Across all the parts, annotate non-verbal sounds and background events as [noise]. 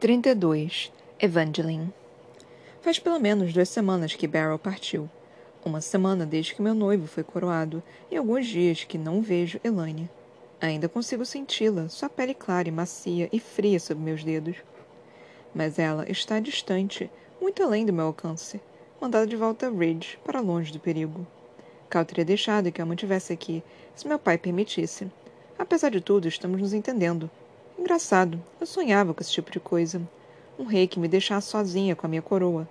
32. Evangeline Faz pelo menos duas semanas que Beryl partiu. Uma semana desde que meu noivo foi coroado e alguns dias que não vejo Elaine. Ainda consigo senti-la, sua pele clara e macia e fria sob meus dedos. Mas ela está distante, muito além do meu alcance, mandada de volta a Ridge, para longe do perigo. Cal teria deixado que a mantivesse aqui, se meu pai permitisse. Apesar de tudo, estamos nos entendendo. Engraçado, eu sonhava com esse tipo de coisa. Um rei que me deixasse sozinha com a minha coroa.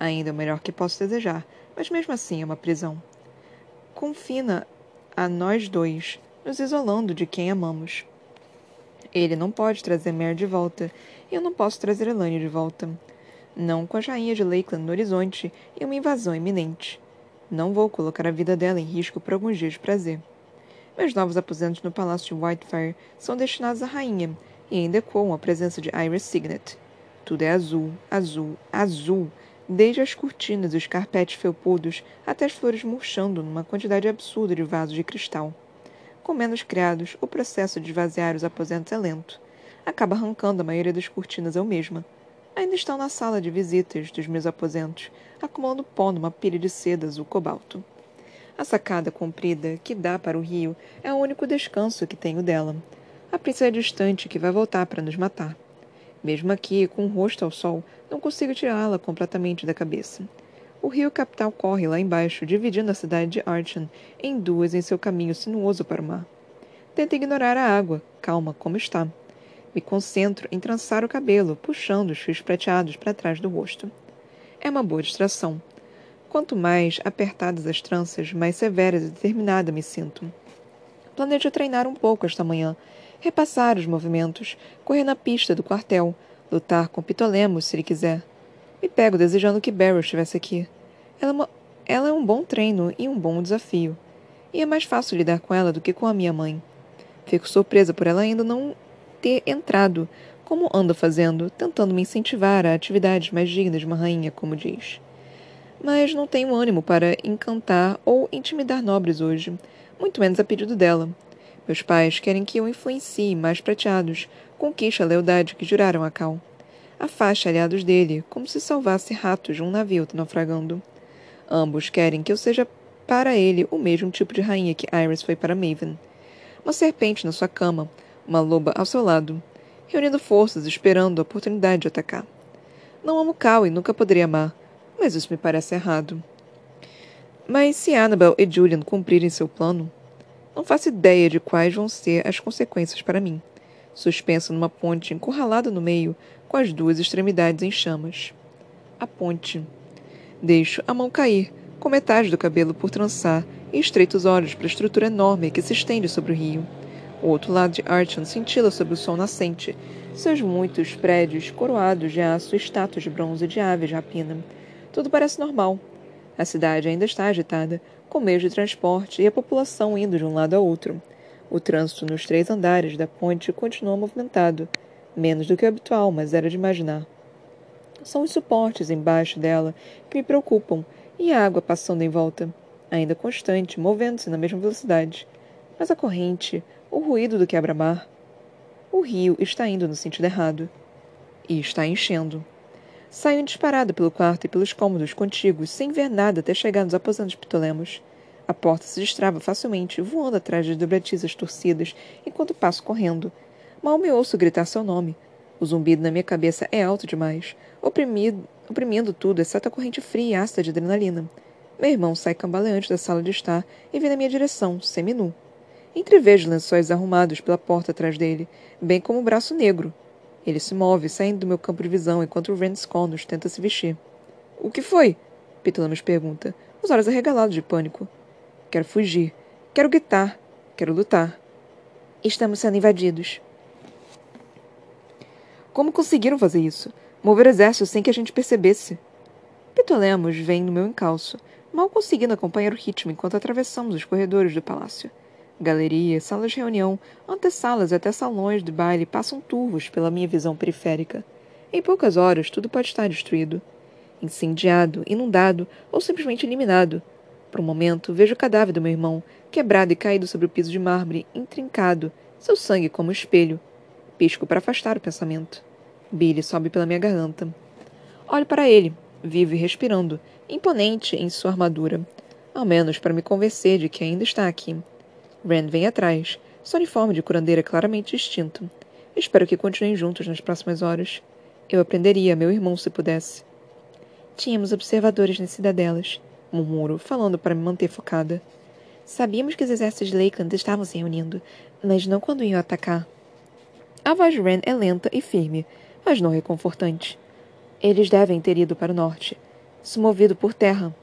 Ainda o melhor que posso desejar, mas mesmo assim é uma prisão. Confina a nós dois, nos isolando de quem amamos. Ele não pode trazer Mare de volta, e eu não posso trazer Elaine de volta. Não com a rainha de Lakeland no horizonte e uma invasão iminente. Não vou colocar a vida dela em risco por alguns dias de prazer. Meus novos aposentos no Palácio de Whitefire são destinados à rainha e ainda ecoam a presença de Iris Signet. Tudo é azul, azul, azul, desde as cortinas e os carpetes felpudos até as flores murchando numa quantidade absurda de vasos de cristal. Com menos criados, o processo de esvaziar os aposentos é lento. Acaba arrancando a maioria das cortinas eu mesma. Ainda estão na sala de visitas dos meus aposentos, acumulando pó numa pilha de seda azul cobalto. A sacada comprida, que dá para o rio, é o único descanso que tenho dela. A princesa distante que vai voltar para nos matar. Mesmo aqui, com o rosto ao sol, não consigo tirá-la completamente da cabeça. O rio capital corre lá embaixo, dividindo a cidade de Archon em duas em seu caminho sinuoso para o mar. Tento ignorar a água, calma como está. Me concentro em trançar o cabelo, puxando os fios prateados para trás do rosto. É uma boa distração. Quanto mais apertadas as tranças, mais severa e determinada me sinto. Planejo treinar um pouco esta manhã, repassar os movimentos, correr na pista do quartel, lutar com Pitolemos se ele quiser. Me pego desejando que Barrow estivesse aqui. Ela é, uma... ela é um bom treino e um bom desafio. E é mais fácil lidar com ela do que com a minha mãe. Fico surpresa por ela ainda não ter entrado, como anda fazendo, tentando me incentivar a atividades mais dignas de uma rainha, como diz mas não tenho ânimo para encantar ou intimidar nobres hoje, muito menos a pedido dela. Meus pais querem que eu influencie mais prateados, conquiste a lealdade que juraram a Cal. Afaste aliados dele, como se salvasse ratos de um navio naufragando. Ambos querem que eu seja para ele o mesmo tipo de rainha que Iris foi para Maven. Uma serpente na sua cama, uma loba ao seu lado, reunindo forças esperando a oportunidade de atacar. Não amo Cal e nunca poderia amar, mas isso me parece errado. Mas se Annabel e Julian cumprirem seu plano, não faço ideia de quais vão ser as consequências para mim, suspenso numa ponte encurralada no meio, com as duas extremidades em chamas. A ponte. Deixo a mão cair, com metade do cabelo por trançar, e estreito os olhos para a estrutura enorme que se estende sobre o rio. O outro lado de Archon cintila sob o sol nascente, seus muitos prédios coroados de aço e estátuas de bronze de aves rapina tudo parece normal. A cidade ainda está agitada, com meios de transporte e a população indo de um lado a outro. O trânsito nos três andares da ponte continua movimentado, menos do que o habitual, mas era de imaginar. São os suportes embaixo dela que me preocupam e a água passando em volta, ainda constante, movendo-se na mesma velocidade. Mas a corrente, o ruído do quebra-mar. O rio está indo no sentido errado. E está enchendo. Saio disparado pelo quarto e pelos cômodos contíguos, sem ver nada até chegar nos aposentos Ptolemos. A porta se destrava facilmente, voando atrás das dobratizas torcidas, enquanto passo correndo. Mal me ouço gritar seu nome. O zumbido na minha cabeça é alto demais, oprimido, oprimindo tudo, exceto a corrente fria e ácida de adrenalina. Meu irmão sai cambaleante da sala de estar e vem na minha direção, seminu. Entrevejo lençóis arrumados pela porta atrás dele, bem como o braço negro, ele se move, saindo do meu campo de visão, enquanto Rance Connors tenta se vestir. O que foi? Pitulamas pergunta, os olhos arregalados de pânico. Quero fugir. Quero gritar. Quero lutar. Estamos sendo invadidos. Como conseguiram fazer isso? Mover o exército sem que a gente percebesse. Pitolemos vem no meu encalço, mal conseguindo acompanhar o ritmo enquanto atravessamos os corredores do palácio. Galerias, salas de reunião, antessalas e até salões de baile passam turvos pela minha visão periférica. Em poucas horas, tudo pode estar destruído. Incendiado, inundado ou simplesmente eliminado. Por um momento, vejo o cadáver do meu irmão, quebrado e caído sobre o piso de mármore, intrincado, seu sangue como espelho. Pisco para afastar o pensamento. Billy sobe pela minha garganta. Olho para ele, vivo e respirando, imponente em sua armadura. Ao menos para me convencer de que ainda está aqui. Ren vem atrás, seu uniforme de curandeira claramente distinto. Espero que continuem juntos nas próximas horas. Eu aprenderia meu irmão se pudesse. Tínhamos observadores nas cidadelas, murmuro, falando para me manter focada. Sabíamos que os exércitos de Lakeland estavam se reunindo, mas não quando iam atacar. A voz de Ren é lenta e firme, mas não reconfortante. Eles devem ter ido para o norte, se movido por terra.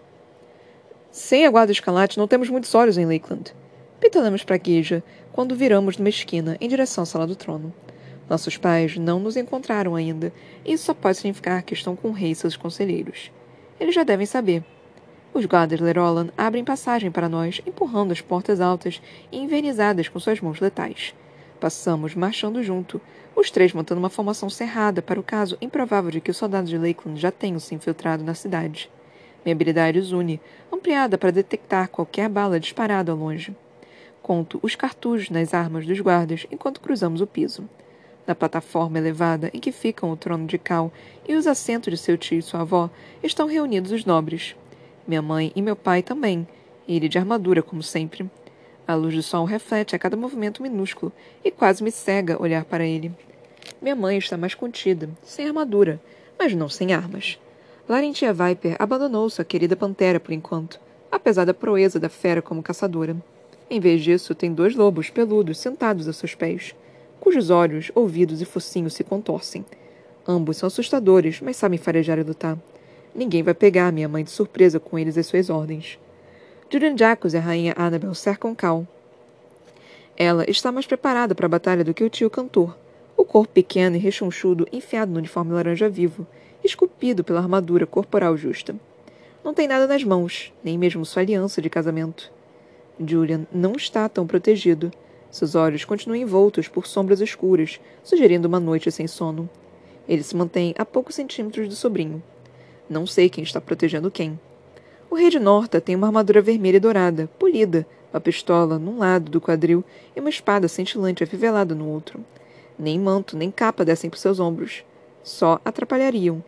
Sem a guarda escalate, não temos muitos olhos em Lakeland. Pitalamos para Guija quando viramos numa esquina em direção à sala do trono. Nossos pais não nos encontraram ainda, e isso só pode significar que estão com o rei e seus conselheiros. Eles já devem saber. Os guardas Lerolan abrem passagem para nós, empurrando as portas altas e envernizadas com suas mãos letais. Passamos marchando junto, os três montando uma formação cerrada para o caso improvável de que os soldados de Lakeland já tenham se infiltrado na cidade. Minha habilidade os une, ampliada para detectar qualquer bala disparada ao longe. Conto os cartuchos nas armas dos guardas enquanto cruzamos o piso. Na plataforma elevada em que ficam o trono de Cal e os assentos de seu tio e sua avó estão reunidos os nobres. Minha mãe e meu pai também, ele de armadura, como sempre. A luz do sol reflete a cada movimento minúsculo e quase me cega olhar para ele. Minha mãe está mais contida, sem armadura, mas não sem armas. Larentia Viper abandonou sua querida pantera por enquanto, apesar da proeza da fera como caçadora. Em vez disso, tem dois lobos peludos sentados a seus pés, cujos olhos, ouvidos e focinhos se contorcem. Ambos são assustadores, mas sabem farejar e lutar. Ninguém vai pegar minha mãe de surpresa com eles e suas ordens. Julian Jacos e a rainha Annabel cercam Cal. Ela está mais preparada para a batalha do que o tio cantor, o corpo pequeno e rechonchudo enfiado no uniforme laranja vivo, esculpido pela armadura corporal justa. Não tem nada nas mãos, nem mesmo sua aliança de casamento. Julian não está tão protegido. Seus olhos continuam envoltos por sombras escuras, sugerindo uma noite sem sono. Ele se mantém a poucos centímetros do sobrinho. Não sei quem está protegendo quem. O rei de Norta tem uma armadura vermelha e dourada, polida, uma pistola num lado do quadril e uma espada cintilante afivelada no outro. Nem manto nem capa descem por seus ombros. Só atrapalhariam.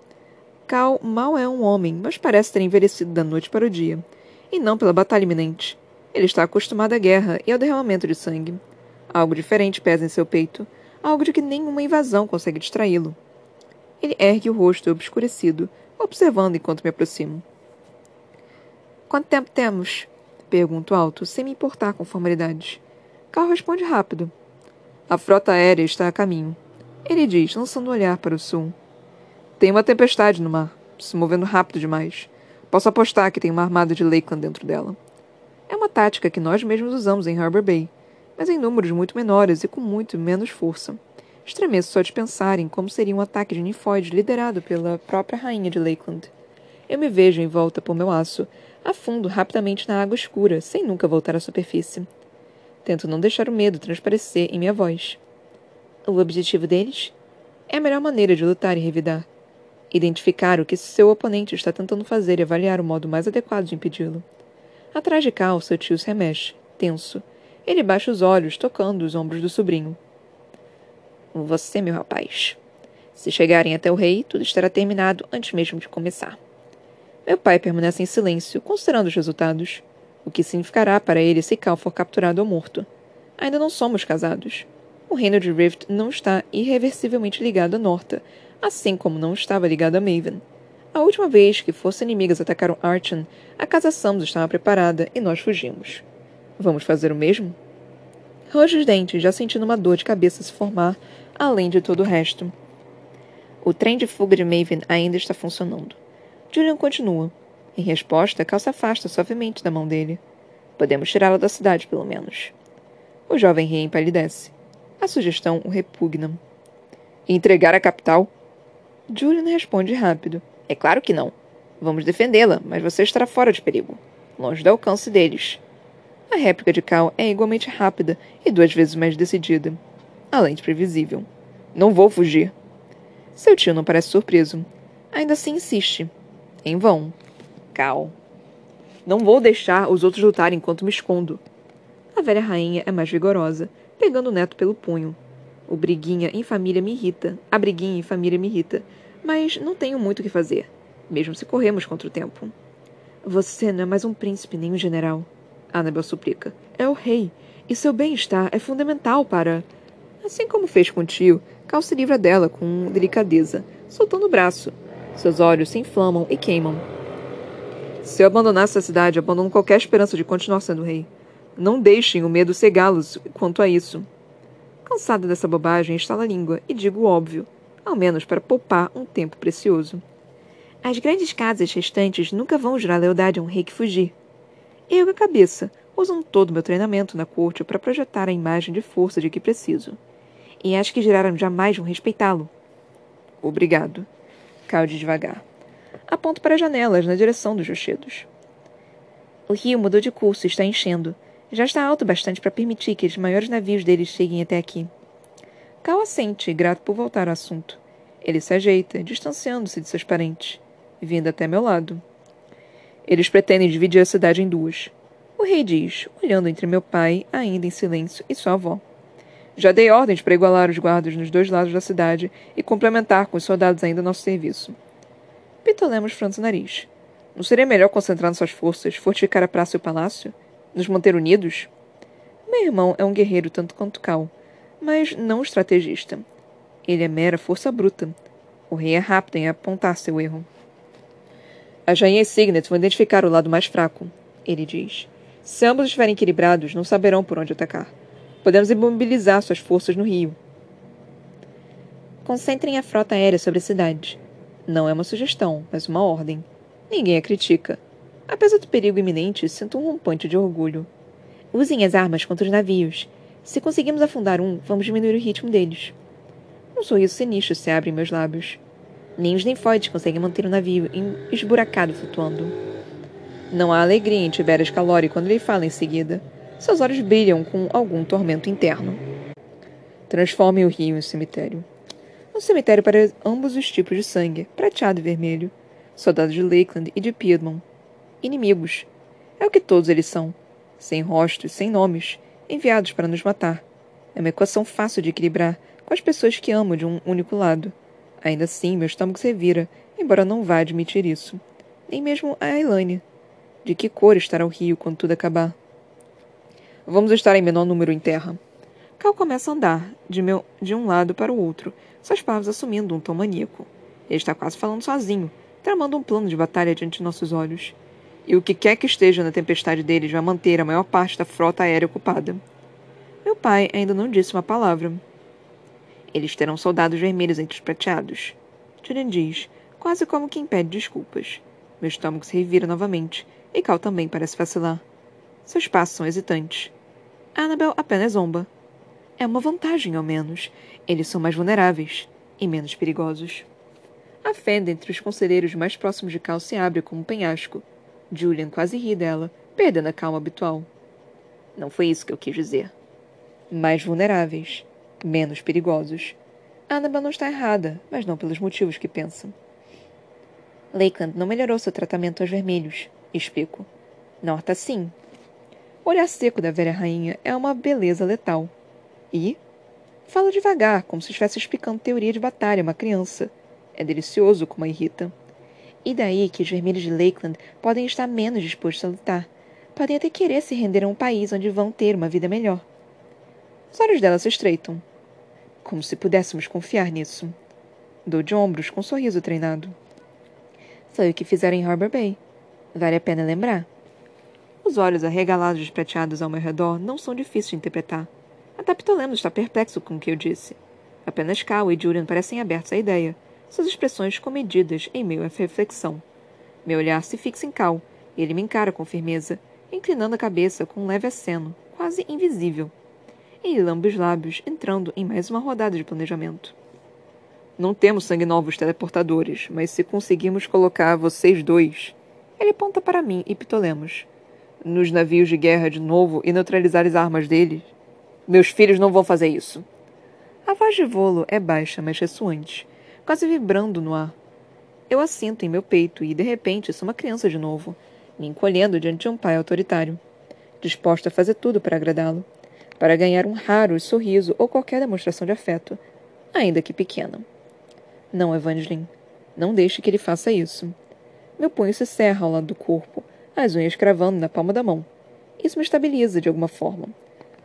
Cal mal é um homem, mas parece ter envelhecido da noite para o dia. E não pela batalha iminente. Ele está acostumado à guerra e ao derramamento de sangue. Algo diferente pesa em seu peito, algo de que nenhuma invasão consegue distraí-lo. Ele ergue o rosto obscurecido, observando enquanto me aproximo. Quanto tempo temos? Pergunto alto, sem me importar com formalidades. Carl responde rápido. A frota aérea está a caminho. Ele diz, lançando um olhar para o sul. Tem uma tempestade no mar, se movendo rápido demais. Posso apostar que tem uma armada de Lakeland dentro dela. É uma tática que nós mesmos usamos em Harbor Bay, mas em números muito menores e com muito menos força. Estremeço só de pensar em como seria um ataque de Nifoid liderado pela própria rainha de Lakeland. Eu me vejo em volta por meu aço, afundo rapidamente na água escura, sem nunca voltar à superfície. Tento não deixar o medo transparecer em minha voz. O objetivo deles? É a melhor maneira de lutar e revidar. Identificar o que seu oponente está tentando fazer e avaliar o modo mais adequado de impedi-lo. Atrás de Cal, seu tio se remexe, tenso. Ele baixa os olhos, tocando os ombros do sobrinho. Você, meu rapaz. Se chegarem até o rei, tudo estará terminado antes mesmo de começar. Meu pai permanece em silêncio, considerando os resultados. O que significará para ele se Cal for capturado ou morto. Ainda não somos casados. O reino de Rift não está irreversivelmente ligado a Norta, assim como não estava ligado a Maven. A última vez que forças inimigas atacaram Archon, a casa Samus estava preparada e nós fugimos. Vamos fazer o mesmo? Rojo os dentes, já sentindo uma dor de cabeça se formar, além de todo o resto. O trem de fuga de Maven ainda está funcionando. Julian continua. Em resposta, Cal se afasta suavemente da mão dele. Podemos tirá-la da cidade, pelo menos. O jovem rei empalidece. A sugestão o repugna. Entregar a capital? Julian responde rápido. É claro que não. Vamos defendê-la, mas você estará fora de perigo. Longe do alcance deles. A réplica de Cal é igualmente rápida e duas vezes mais decidida além de previsível. Não vou fugir. Seu tio não parece surpreso. Ainda assim insiste. Em vão. Cal. Não vou deixar os outros lutarem enquanto me escondo. A velha rainha é mais vigorosa, pegando o neto pelo punho. O briguinha em família me irrita. A briguinha em família me irrita. Mas não tenho muito o que fazer, mesmo se corremos contra o tempo. Você não é mais um príncipe nem um general. Annabel suplica. É o rei. E seu bem-estar é fundamental para. Assim como fez com o tio, Cal se livra dela com delicadeza, soltando o braço. Seus olhos se inflamam e queimam. Se eu abandonasse a cidade, abandono qualquer esperança de continuar sendo rei. Não deixem o medo cegá-los quanto a isso. Cansada dessa bobagem, estalo a língua e digo o óbvio, ao menos para poupar um tempo precioso. As grandes casas restantes nunca vão jurar lealdade a um rei que fugir. Eu a cabeça, usando todo o meu treinamento na corte para projetar a imagem de força de que preciso. E acho que giraram jamais vão respeitá-lo. Obrigado. Calde devagar. Aponto para as janelas, na direção dos rochedos. O rio mudou de curso e está enchendo. Já está alto bastante para permitir que os maiores navios deles cheguem até aqui. Cal assente, grato por voltar ao assunto. Ele se ajeita, distanciando-se de seus parentes, vindo até meu lado. Eles pretendem dividir a cidade em duas. O rei diz, olhando entre meu pai, ainda em silêncio, e sua avó. Já dei ordens para igualar os guardas nos dois lados da cidade e complementar com os soldados ainda nosso serviço. Pitolemos franz o nariz. Não seria melhor concentrar nossas forças, fortificar a praça e o palácio? Nos manter unidos? Meu irmão é um guerreiro tanto quanto Cal, mas não estrategista. Ele é mera força bruta. O rei é rápido em apontar seu erro. As rainhas Signet vão identificar o lado mais fraco, ele diz. Se ambos estiverem equilibrados, não saberão por onde atacar. Podemos imobilizar suas forças no rio. Concentrem a frota aérea sobre a cidade. Não é uma sugestão, mas uma ordem. Ninguém a critica. Apesar do perigo iminente, sinto um rompante de orgulho. Usem as armas contra os navios. Se conseguimos afundar um, vamos diminuir o ritmo deles. Um sorriso sinistro se abre em meus lábios. Nem os Nymphóides conseguem manter o navio esburacado flutuando. Não há alegria em Tiberias Calori quando ele fala em seguida. Seus olhos brilham com algum tormento interno. Transformem o rio em cemitério. Um cemitério para ambos os tipos de sangue, prateado e vermelho. Soldados de Lakeland e de Piedmont. Inimigos. É o que todos eles são. Sem rostos, sem nomes, enviados para nos matar. É uma equação fácil de equilibrar com as pessoas que amo de um único lado. Ainda assim, meu estômago se vira, embora não vá admitir isso. Nem mesmo a Elaine. De que cor estará o rio quando tudo acabar? Vamos estar em menor número em terra. Cal começa a andar, de, meu, de um lado para o outro, suas palavras assumindo um tom maníaco. Ele está quase falando sozinho, tramando um plano de batalha diante de nossos olhos. E o que quer que esteja na tempestade deles vai manter a maior parte da frota aérea ocupada. Meu pai ainda não disse uma palavra. Eles terão soldados vermelhos entre os prateados. Julian diz, quase como quem pede desculpas. Meu estômago se revira novamente, e Cal também parece vacilar. Seus passos são hesitantes. Annabel apenas zomba. É uma vantagem, ao menos. Eles são mais vulneráveis e menos perigosos. A fenda entre os conselheiros mais próximos de Cal se abre como um penhasco. Julian quase ri dela, perdendo a calma habitual. Não foi isso que eu quis dizer. Mais vulneráveis, menos perigosos. Annabel não está errada, mas não pelos motivos que pensa. Lakeland não melhorou seu tratamento aos vermelhos, explico. Norta sim. O olhar seco da velha rainha é uma beleza letal. E? Fala devagar, como se estivesse explicando teoria de batalha a uma criança. É delicioso como a irrita. E daí que os vermelhos de Lakeland podem estar menos dispostos a lutar. Podem até querer se render a um país onde vão ter uma vida melhor. Os olhos dela se estreitam. Como se pudéssemos confiar nisso. Dou de ombros com um sorriso treinado. Foi o que fizeram em Harbor Bay. Vale a pena lembrar. Os olhos arregalados e prateados ao meu redor não são difíceis de interpretar. Até Ptolemos está perplexo com o que eu disse. Apenas Cal e Julian parecem abertos à ideia, suas expressões comedidas em meio à reflexão. Meu olhar se fixa em Cal, e ele me encara com firmeza, inclinando a cabeça com um leve aceno, quase invisível. Ele lambe os lábios, entrando em mais uma rodada de planejamento. Não temos sangue novos teleportadores, mas se conseguirmos colocar vocês dois. Ele aponta para mim e Ptolemos nos navios de guerra de novo e neutralizar as armas deles. Meus filhos não vão fazer isso. A voz de Volo é baixa, mas ressoante, quase vibrando no ar. Eu assinto em meu peito e, de repente, sou uma criança de novo, me encolhendo diante de um pai autoritário, disposta a fazer tudo para agradá-lo. para ganhar um raro sorriso ou qualquer demonstração de afeto, ainda que pequena. Não, Evangeline. Não deixe que ele faça isso. Meu punho se cerra ao lado do corpo, as unhas cravando na palma da mão. Isso me estabiliza de alguma forma.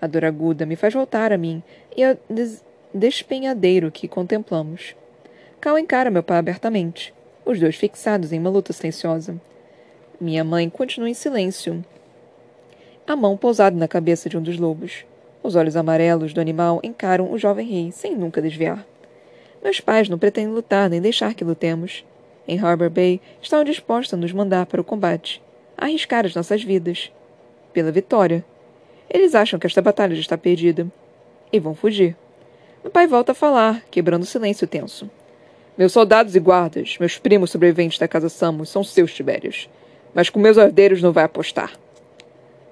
A dor aguda me faz voltar a mim e ao des despenhadeiro que contemplamos. Cal encara meu pai abertamente, os dois fixados em uma luta silenciosa. Minha mãe continua em silêncio, a mão pousada na cabeça de um dos lobos. Os olhos amarelos do animal encaram o jovem rei sem nunca desviar. Meus pais não pretendem lutar nem deixar que lutemos. Em Harbor Bay estão dispostos a nos mandar para o combate, arriscar as nossas vidas. Pela vitória. Eles acham que esta batalha já está perdida. E vão fugir. Meu pai volta a falar, quebrando o silêncio tenso. Meus soldados e guardas, meus primos sobreviventes da casa Samus, são seus Tibérios. Mas com meus herdeiros não vai apostar.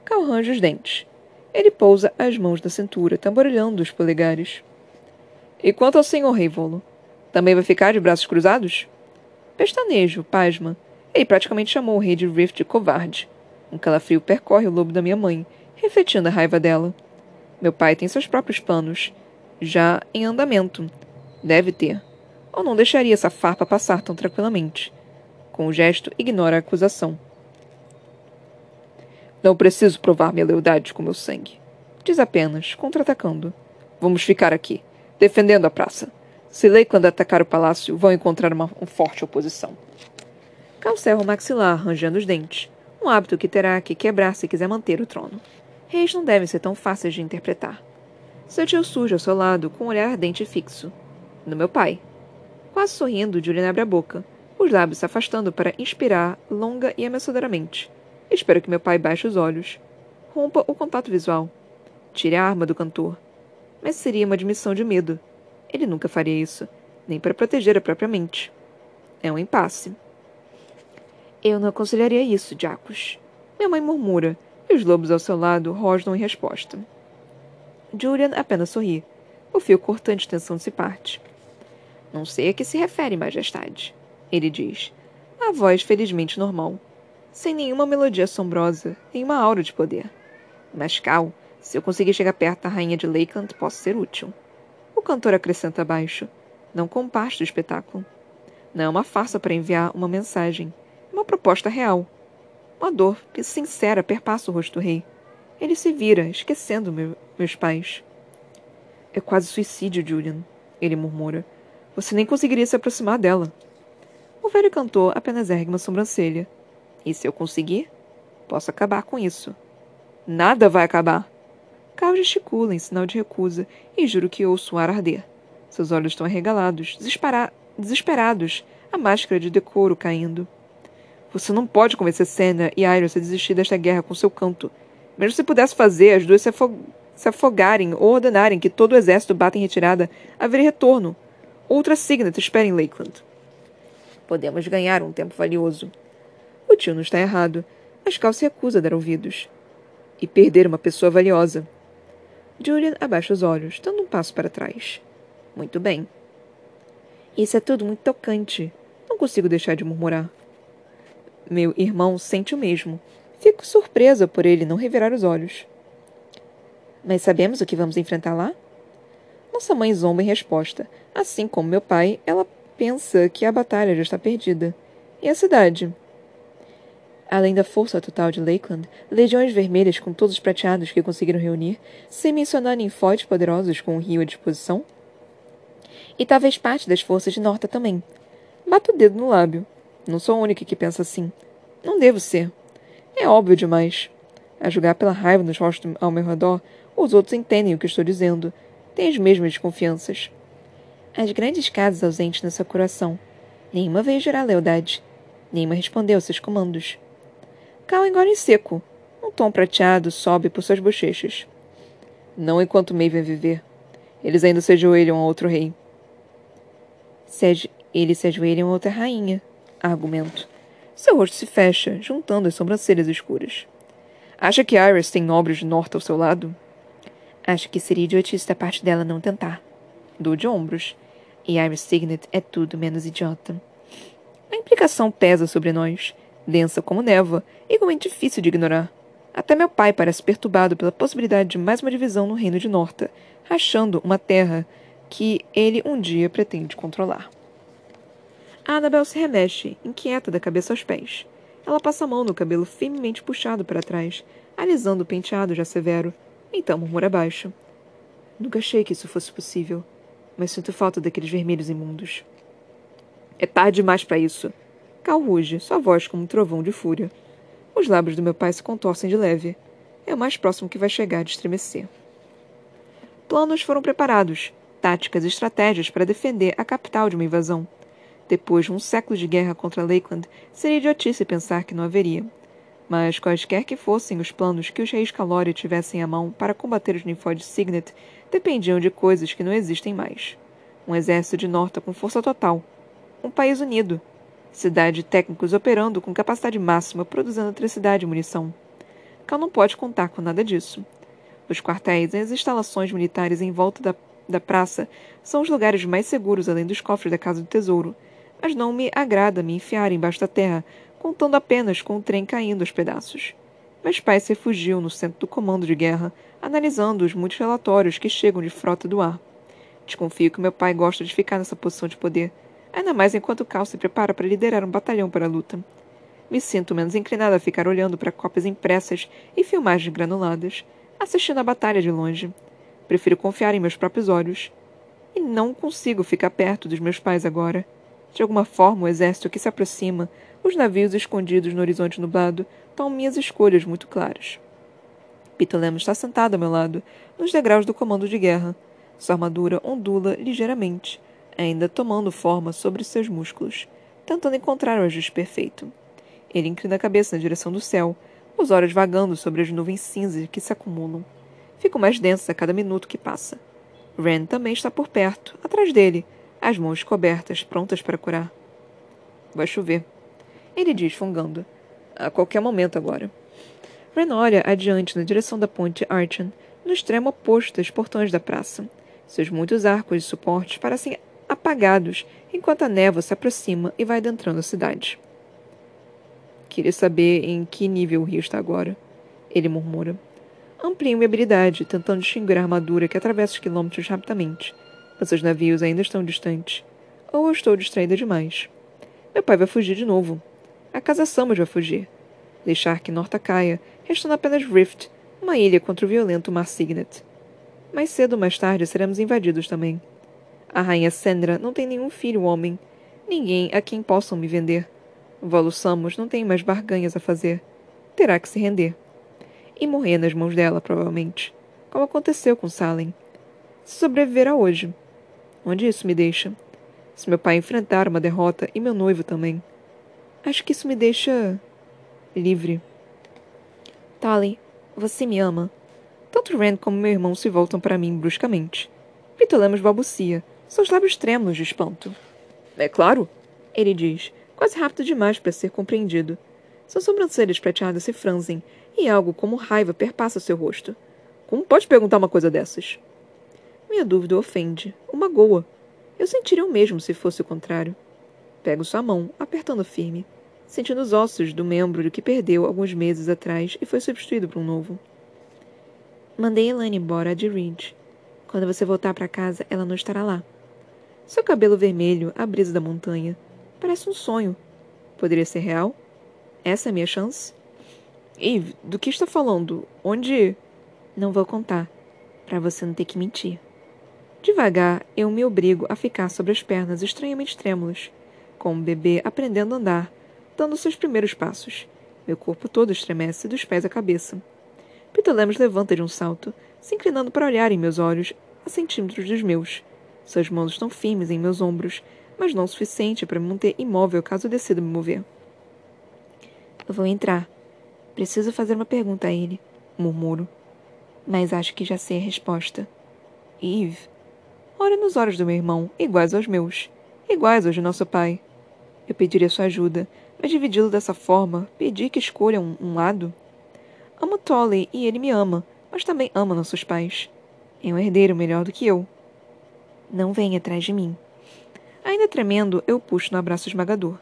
Cal os dentes. Ele pousa as mãos na cintura, tamborilhando os polegares. E quanto ao senhor Reivolo? Também vai ficar de braços cruzados? Pestanejo, pasma. Ele praticamente chamou o rei de Rift de covarde. Um calafrio percorre o lobo da minha mãe, refletindo a raiva dela. Meu pai tem seus próprios planos, já em andamento. Deve ter. Ou não deixaria essa farpa passar tão tranquilamente. Com o gesto, ignora a acusação. Não preciso provar minha lealdade com meu sangue. Diz apenas, contra-atacando. Vamos ficar aqui, defendendo a praça. Se Lakeland atacar o palácio, vão encontrar uma, forte oposição. Calcerra o maxilar, rangendo os dentes. Um hábito que terá que quebrar se quiser manter o trono. Reis não devem ser tão fáceis de interpretar. Seu tio surge ao seu lado, com um olhar ardente e fixo. No meu pai. Quase sorrindo, Julian abre a boca, os lábios se afastando para inspirar longa e ameaçadoramente. Espero que meu pai baixe os olhos. Rompa o contato visual. Tire a arma do cantor. Mas seria uma admissão de medo. Ele nunca faria isso, nem para proteger a própria mente. É um impasse. Eu não aconselharia isso, Jacos. Minha mãe murmura, e os lobos ao seu lado rosnam em resposta. Julian apenas sorri. O fio cortante tensão se parte. Não sei a que se refere, Majestade. Ele diz, a voz felizmente normal sem nenhuma melodia assombrosa, nenhuma aura de poder. Mas Cal, se eu conseguir chegar perto da rainha de Lakeland, posso ser útil. O cantor acrescenta abaixo, não com parte do espetáculo. Não é uma farsa para enviar uma mensagem, é uma proposta real. Uma dor que sincera perpassa o rosto do rei. Ele se vira, esquecendo meu, meus pais. É quase suicídio, Julian, ele murmura. Você nem conseguiria se aproximar dela. O velho cantor apenas ergue uma sobrancelha. E se eu conseguir, posso acabar com isso. Nada vai acabar. Carl gesticula em sinal de recusa e juro que ouço o ar arder. Seus olhos estão arregalados, desesperados, a máscara de decoro caindo. Você não pode convencer Senna e Iris a desistir desta guerra com seu canto. Mesmo se pudesse fazer as duas se, afog se afogarem ou ordenarem que todo o exército bata em retirada, haveria retorno. Outra Signet espera em Lakeland. Podemos ganhar um tempo valioso. O tio não está errado, mas Cal se recusa a dar ouvidos. E perder uma pessoa valiosa. Julian abaixa os olhos, dando um passo para trás. Muito bem. Isso é tudo muito tocante. Não consigo deixar de murmurar. Meu irmão sente o mesmo. Fico surpresa por ele não revirar os olhos. Mas sabemos o que vamos enfrentar lá? Nossa mãe zomba em resposta. Assim como meu pai, ela pensa que a batalha já está perdida. E a cidade? Além da força total de Lakeland, legiões vermelhas com todos os prateados que conseguiram reunir, sem mencionar ninfóides poderosos com o rio à disposição? E talvez parte das forças de Norta também. Bato o dedo no lábio. Não sou a única que pensa assim. Não devo ser. É óbvio demais. A julgar pela raiva nos rostos ao meu redor, os outros entendem o que estou dizendo. Têm as mesmas desconfianças. As grandes casas ausentes nessa coração. Nenhuma veio gerar lealdade. Nenhuma respondeu aos seus comandos. Cal engole em seco. Um tom prateado sobe por suas bochechas. Não enquanto Maven viver. Eles ainda se ajoelham a outro rei. Se eles se ajoelham a outra rainha. Argumento. Seu rosto se fecha, juntando as sobrancelhas escuras. Acha que Iris tem nobres de norte ao seu lado? Acho que seria idiotice da parte dela não tentar. Dou de ombros. E Iris Signet é tudo menos idiota. A implicação pesa sobre nós densa como névoa, igualmente difícil de ignorar. Até meu pai parece perturbado pela possibilidade de mais uma divisão no reino de Norta, rachando uma terra que ele um dia pretende controlar. A Annabel se remexe, inquieta da cabeça aos pés. Ela passa a mão no cabelo firmemente puxado para trás, alisando o penteado já severo. Então murmura baixo. Nunca achei que isso fosse possível, mas sinto falta daqueles vermelhos imundos. É tarde demais para isso. Cal ruge, sua voz como um trovão de fúria. Os lábios do meu pai se contorcem de leve. É o mais próximo que vai chegar de estremecer. Planos foram preparados, táticas e estratégias para defender a capital de uma invasão. Depois de um século de guerra contra Lakeland, seria idiotice pensar que não haveria. Mas quaisquer que fossem os planos que os reis Calória tivessem à mão para combater os Nymphod Signet, dependiam de coisas que não existem mais. Um exército de Norta com força total. Um país unido. Cidade de técnicos operando com capacidade máxima, produzindo eletricidade e munição. Cal não pode contar com nada disso. Os quartéis e as instalações militares em volta da, da praça são os lugares mais seguros além dos cofres da Casa do Tesouro, mas não me agrada me enfiar embaixo da terra, contando apenas com o trem caindo aos pedaços. Meus pais se refugiam no centro do comando de guerra, analisando os muitos relatórios que chegam de frota do ar. Desconfio que meu pai gosta de ficar nessa posição de poder, ainda mais enquanto Cal se prepara para liderar um batalhão para a luta. Me sinto menos inclinada a ficar olhando para cópias impressas e filmagens granuladas, assistindo a batalha de longe. Prefiro confiar em meus próprios olhos. E não consigo ficar perto dos meus pais agora. De alguma forma, o exército que se aproxima, os navios escondidos no horizonte nublado, tomam minhas escolhas muito claras. Pitolemo está sentado ao meu lado, nos degraus do comando de guerra. Sua armadura ondula ligeiramente, ainda tomando forma sobre seus músculos, tentando encontrar o ajuste perfeito. Ele inclina a cabeça na direção do céu, os olhos vagando sobre as nuvens cinzas que se acumulam. Fico mais densa a cada minuto que passa. Ren também está por perto, atrás dele, as mãos cobertas, prontas para curar. Vai chover. Ele diz, fungando. A qualquer momento agora. Ren olha adiante na direção da ponte Archon, no extremo oposto dos portões da praça. Seus muitos arcos de suporte parecem apagados enquanto a névoa se aproxima e vai adentrando a cidade. Queria saber em que nível o rio está agora. Ele murmura. Amplio minha habilidade, tentando distinguir a armadura que atravessa os quilômetros rapidamente mas os navios ainda estão distantes. Ou eu estou distraída demais. Meu pai vai fugir de novo. A casa Samus vai fugir. Deixar que Norta caia, restando apenas Rift, uma ilha contra o violento Mar Signet. Mais cedo ou mais tarde seremos invadidos também. A rainha Sandra não tem nenhum filho homem, ninguém a quem possam me vender. Volo Samus não tem mais barganhas a fazer. Terá que se render. E morrer nas mãos dela, provavelmente, como aconteceu com Salem. Se sobreviver a hoje, Onde isso me deixa? Se meu pai enfrentar uma derrota e meu noivo também. Acho que isso me deixa. livre. Tali, você me ama. Tanto Rand como meu irmão se voltam para mim bruscamente. Pitolemos balbucia, seus lábios trêmulos de espanto. É claro, ele diz, quase rápido demais para ser compreendido. Suas sobrancelhas prateadas se franzem e algo como raiva perpassa seu rosto. Como pode perguntar uma coisa dessas? Minha dúvida ofende, o magoa. Eu sentiria o mesmo se fosse o contrário. Pego sua mão, apertando firme, sentindo os ossos do membro que perdeu alguns meses atrás e foi substituído por um novo. Mandei Elaine embora de Ridge. Quando você voltar para casa, ela não estará lá. Seu cabelo vermelho, a brisa da montanha. Parece um sonho. Poderia ser real? Essa é a minha chance? Eve, do que está falando? Onde? Não vou contar, para você não ter que mentir. Devagar, eu me obrigo a ficar sobre as pernas estranhamente trêmulas, como um bebê aprendendo a andar, dando seus primeiros passos. Meu corpo todo estremece, dos pés à cabeça. Pitolemos levanta de um salto, se inclinando para olhar em meus olhos, a centímetros dos meus. Suas mãos estão firmes em meus ombros, mas não o suficiente para me manter imóvel caso eu decida me mover. Eu vou entrar. Preciso fazer uma pergunta a ele, murmuro. Mas acho que já sei a resposta. Eve, Olhe nos olhos do meu irmão, iguais aos meus, iguais aos de nosso pai. Eu pediria sua ajuda, mas dividi-lo dessa forma, pedir que escolha um, um lado. Amo Tolly e ele me ama, mas também ama nossos pais. É um herdeiro melhor do que eu. Não venha atrás de mim. Ainda tremendo, eu puxo no abraço esmagador.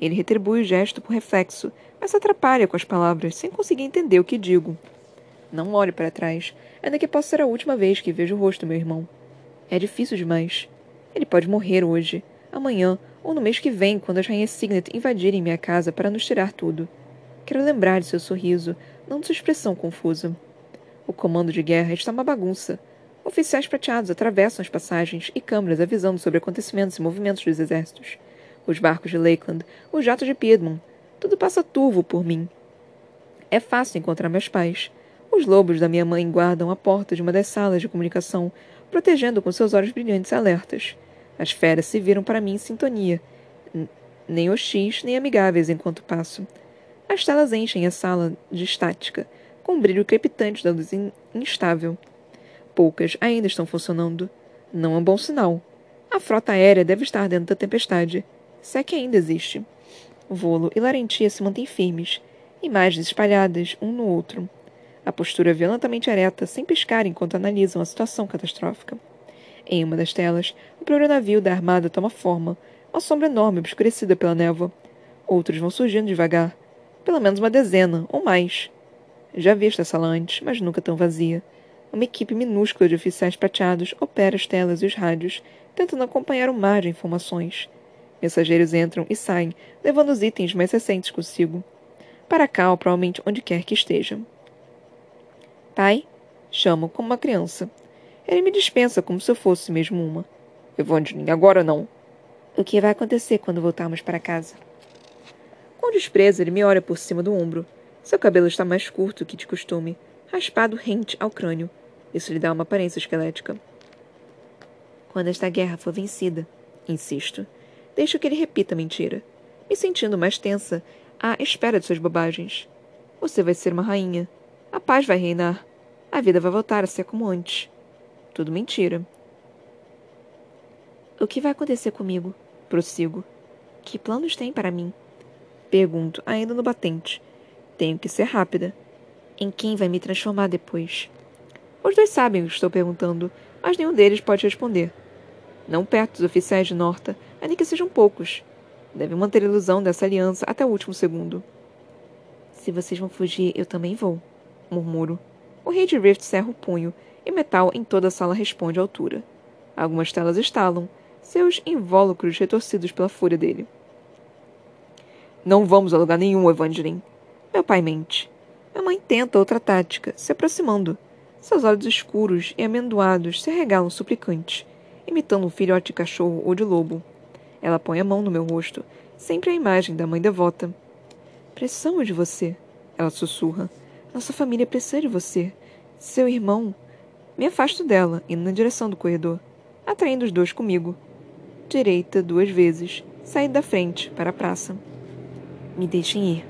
Ele retribui o gesto por reflexo, mas atrapalha com as palavras, sem conseguir entender o que digo. Não olho para trás, ainda que possa ser a última vez que vejo o rosto do meu irmão. É difícil demais. Ele pode morrer hoje, amanhã ou no mês que vem, quando as rainhas Signet invadirem minha casa para nos tirar tudo. Quero lembrar de seu sorriso, não de sua expressão confusa. O comando de guerra está uma bagunça. Oficiais prateados atravessam as passagens e câmaras avisando sobre acontecimentos e movimentos dos exércitos. Os barcos de Lakeland, os jatos de Piedmont. Tudo passa turvo por mim. É fácil encontrar meus pais. Os lobos da minha mãe guardam a porta de uma das salas de comunicação, protegendo com seus olhos brilhantes e alertas. As feras se viram para mim em sintonia, nem hostis nem amigáveis enquanto passo. As telas enchem a sala de estática, com o brilho crepitante da luz instável. Poucas ainda estão funcionando. Não é um bom sinal. A frota aérea deve estar dentro da tempestade, se é que ainda existe. Volo e Larentia se mantêm firmes, imagens espalhadas um no outro. A postura violentamente ereta, sem piscar enquanto analisam a situação catastrófica. Em uma das telas, o primeiro navio da armada toma forma, uma sombra enorme obscurecida pela névoa. Outros vão surgindo devagar, pelo menos uma dezena ou mais. Já vi esta sala antes, mas nunca tão vazia. Uma equipe minúscula de oficiais prateados opera as telas e os rádios, tentando acompanhar o mar de informações. Mensageiros entram e saem, levando os itens mais recentes consigo. Para cá, ou provavelmente onde quer que esteja. Pai? Chamo como uma criança. Ele me dispensa como se eu fosse mesmo uma. Evangeline, agora não. O que vai acontecer quando voltarmos para casa? Com desprezo, ele me olha por cima do ombro. Seu cabelo está mais curto que de costume, raspado rente ao crânio. Isso lhe dá uma aparência esquelética. Quando esta guerra for vencida, insisto, deixo que ele repita a mentira, me sentindo mais tensa à espera de suas bobagens. Você vai ser uma rainha. A paz vai reinar. A vida vai voltar a ser como antes. Tudo mentira. O que vai acontecer comigo? Prossigo. Que planos tem para mim? Pergunto, ainda no batente. Tenho que ser rápida. Em quem vai me transformar depois? Os dois sabem o que estou perguntando, mas nenhum deles pode responder. Não perto dos oficiais de Norta, ainda que sejam poucos. Devem manter a ilusão dessa aliança até o último segundo. Se vocês vão fugir, eu também vou, murmuro. O rei de Rift cerra o punho e metal em toda a sala responde à altura. Algumas telas estalam, seus invólucros retorcidos pela fúria dele. Não vamos a lugar nenhum, Evangeline. Meu pai mente. Minha mãe tenta outra tática, se aproximando. Seus olhos escuros e amendoados se regalam suplicantes, imitando um filhote de cachorro ou de lobo. Ela põe a mão no meu rosto, sempre a imagem da mãe devota. Precisamos de você, ela sussurra. Nossa família precisa de você. Seu irmão, me afasto dela, indo na direção do corredor, atraindo os dois comigo. Direita duas vezes, saí da frente, para a praça. Me deixem ir.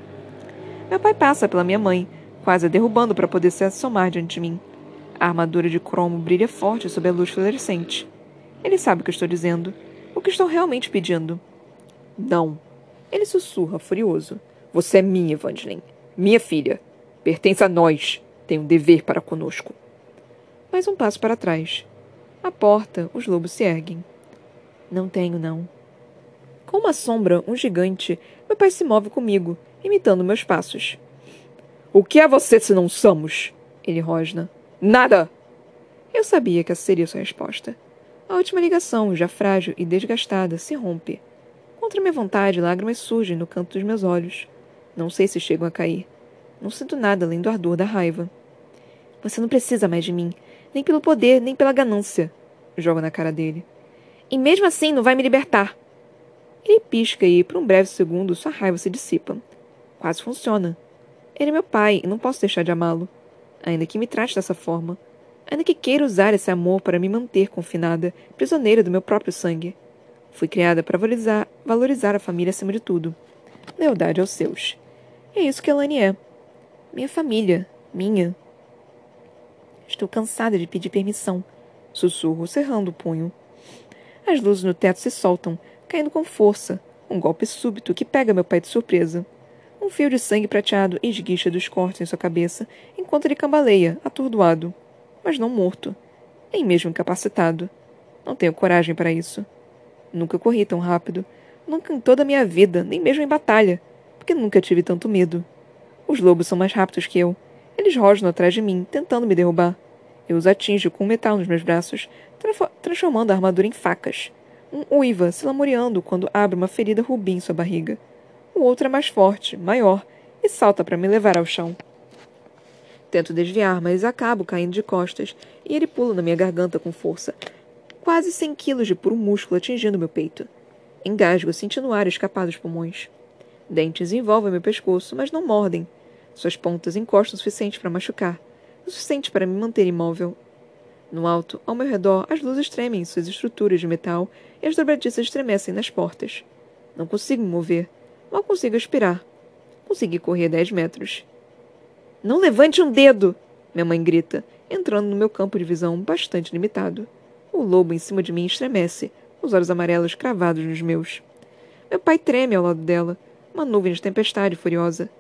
Meu pai passa pela minha mãe, quase a derrubando para poder se assomar diante de mim. A armadura de cromo brilha forte sob a luz fluorescente. Ele sabe o que estou dizendo, o que estou realmente pedindo. Não. Ele sussurra, furioso. Você é minha, Evangeline. Minha filha. Pertence a nós. Tem um dever para conosco mais um passo para trás. À porta, os lobos se erguem. Não tenho, não. Com uma sombra, um gigante, meu pai se move comigo, imitando meus passos. O que é você se não somos? Ele rosna. Nada! Eu sabia que essa seria sua resposta. A última ligação, já frágil e desgastada, se rompe. Contra minha vontade, lágrimas surgem no canto dos meus olhos. Não sei se chegam a cair. Não sinto nada além do ardor da raiva. Você não precisa mais de mim nem pelo poder, nem pela ganância. Jogo na cara dele. E mesmo assim não vai me libertar. Ele pisca e, por um breve segundo, sua raiva se dissipa. Quase funciona. Ele é meu pai e não posso deixar de amá-lo. Ainda que me trate dessa forma. Ainda que queira usar esse amor para me manter confinada, prisioneira do meu próprio sangue. Fui criada para valorizar, valorizar a família acima de tudo. Lealdade aos seus. E é isso que Elane é. Minha família. Minha. Estou cansada de pedir permissão. Sussurro, cerrando o punho. As luzes no teto se soltam, caindo com força. Um golpe súbito que pega meu pai de surpresa. Um fio de sangue prateado esguicha dos cortes em sua cabeça, enquanto ele cambaleia, atordoado. Mas não morto. Nem mesmo incapacitado. Não tenho coragem para isso. Nunca corri tão rápido. Nunca em toda a minha vida, nem mesmo em batalha, porque nunca tive tanto medo. Os lobos são mais rápidos que eu. Eles rosnam atrás de mim, tentando me derrubar. Eu os atinjo com metal nos meus braços, transformando a armadura em facas. Um uiva, se lamoreando quando abre uma ferida rubi em sua barriga. O outro é mais forte, maior, e salta para me levar ao chão. Tento desviar, mas acabo caindo de costas, e ele pula na minha garganta com força. Quase cem quilos de puro músculo atingindo meu peito. Engasgo, sentindo o ar escapar dos pulmões. Dentes envolvem meu pescoço, mas não mordem. Suas pontas encostam o suficiente para machucar, o suficiente para me manter imóvel. No alto, ao meu redor, as luzes tremem em suas estruturas de metal e as dobradiças estremecem nas portas. Não consigo me mover. Mal consigo aspirar. Consegui correr dez metros. Não levante um dedo! Minha mãe grita, entrando no meu campo de visão bastante limitado. O lobo em cima de mim estremece, os olhos amarelos cravados nos meus. Meu pai treme ao lado dela, uma nuvem de tempestade furiosa.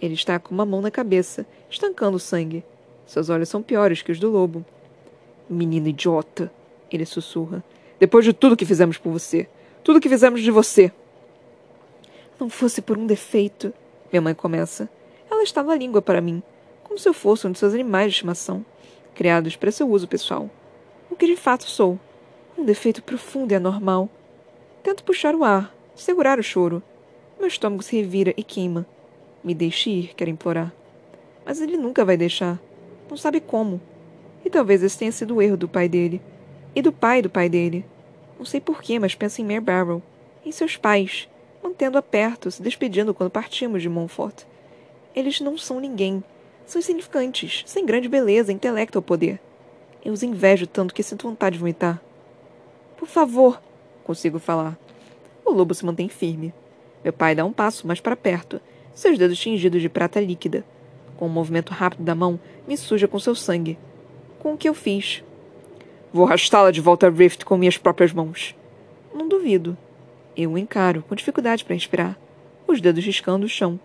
Ele está com uma mão na cabeça, estancando o sangue. Seus olhos são piores que os do lobo. Menino idiota, ele sussurra. Depois de tudo que fizemos por você. Tudo que fizemos de você. Não fosse por um defeito, minha mãe começa. Ela estava a língua para mim, como se eu fosse um de seus animais de estimação, criados para seu uso pessoal. O que de fato sou. Um defeito profundo e anormal. Tento puxar o ar, segurar o choro. Meu estômago se revira e queima. Me deixe ir, quero implorar. Mas ele nunca vai deixar. Não sabe como. E talvez esse tenha sido o erro do pai dele. E do pai do pai dele. Não sei porquê, mas penso em Mare Barrow. Em seus pais. Mantendo-a perto, se despedindo quando partimos de Montfort. Eles não são ninguém. São insignificantes, sem grande beleza, intelecto ou poder. Eu os invejo tanto que sinto vontade de vomitar. Por favor, consigo falar. O lobo se mantém firme. Meu pai dá um passo mais para perto, seus dedos tingidos de prata líquida. Com um movimento rápido da mão, me suja com seu sangue. Com o que eu fiz? Vou arrastá-la de volta a Rift com minhas próprias mãos. Não duvido. Eu o encaro, com dificuldade para respirar, os dedos riscando o chão.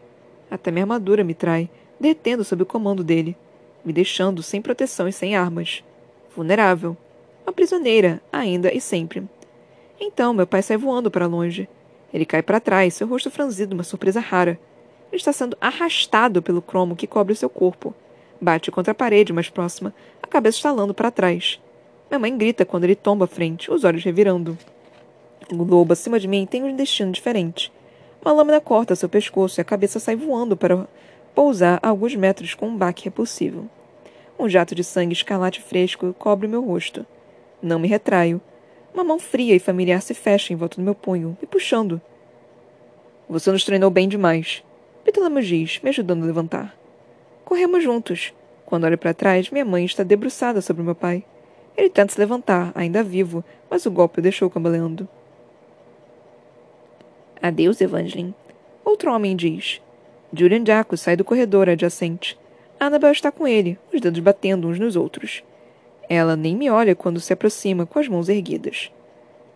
Até minha armadura me trai, detendo sob o comando dele, me deixando sem proteção e sem armas. Vulnerável. Uma prisioneira, ainda e sempre. Então meu pai sai voando para longe, ele cai para trás, seu rosto franzido, uma surpresa rara. Ele está sendo arrastado pelo cromo que cobre seu corpo. Bate contra a parede mais próxima, a cabeça estalando para trás. Minha mãe grita quando ele tomba à frente, os olhos revirando. O lobo acima de mim tem um destino diferente. Uma lâmina corta seu pescoço e a cabeça sai voando para pousar a alguns metros com um baque repulsivo. Um jato de sangue escarlate fresco cobre meu rosto. Não me retraio. Uma mão fria e familiar se fecha em volta do meu punho, me puxando. Você nos treinou bem demais. Pitolamos diz, me ajudando a levantar. Corremos juntos. Quando olho para trás, minha mãe está debruçada sobre meu pai. Ele tenta se levantar, ainda vivo, mas o golpe o deixou cambaleando. Adeus, Evangeline. Outro homem diz. Julian Jaco sai do corredor adjacente. Annabel está com ele, os dedos batendo uns nos outros. Ela nem me olha quando se aproxima com as mãos erguidas.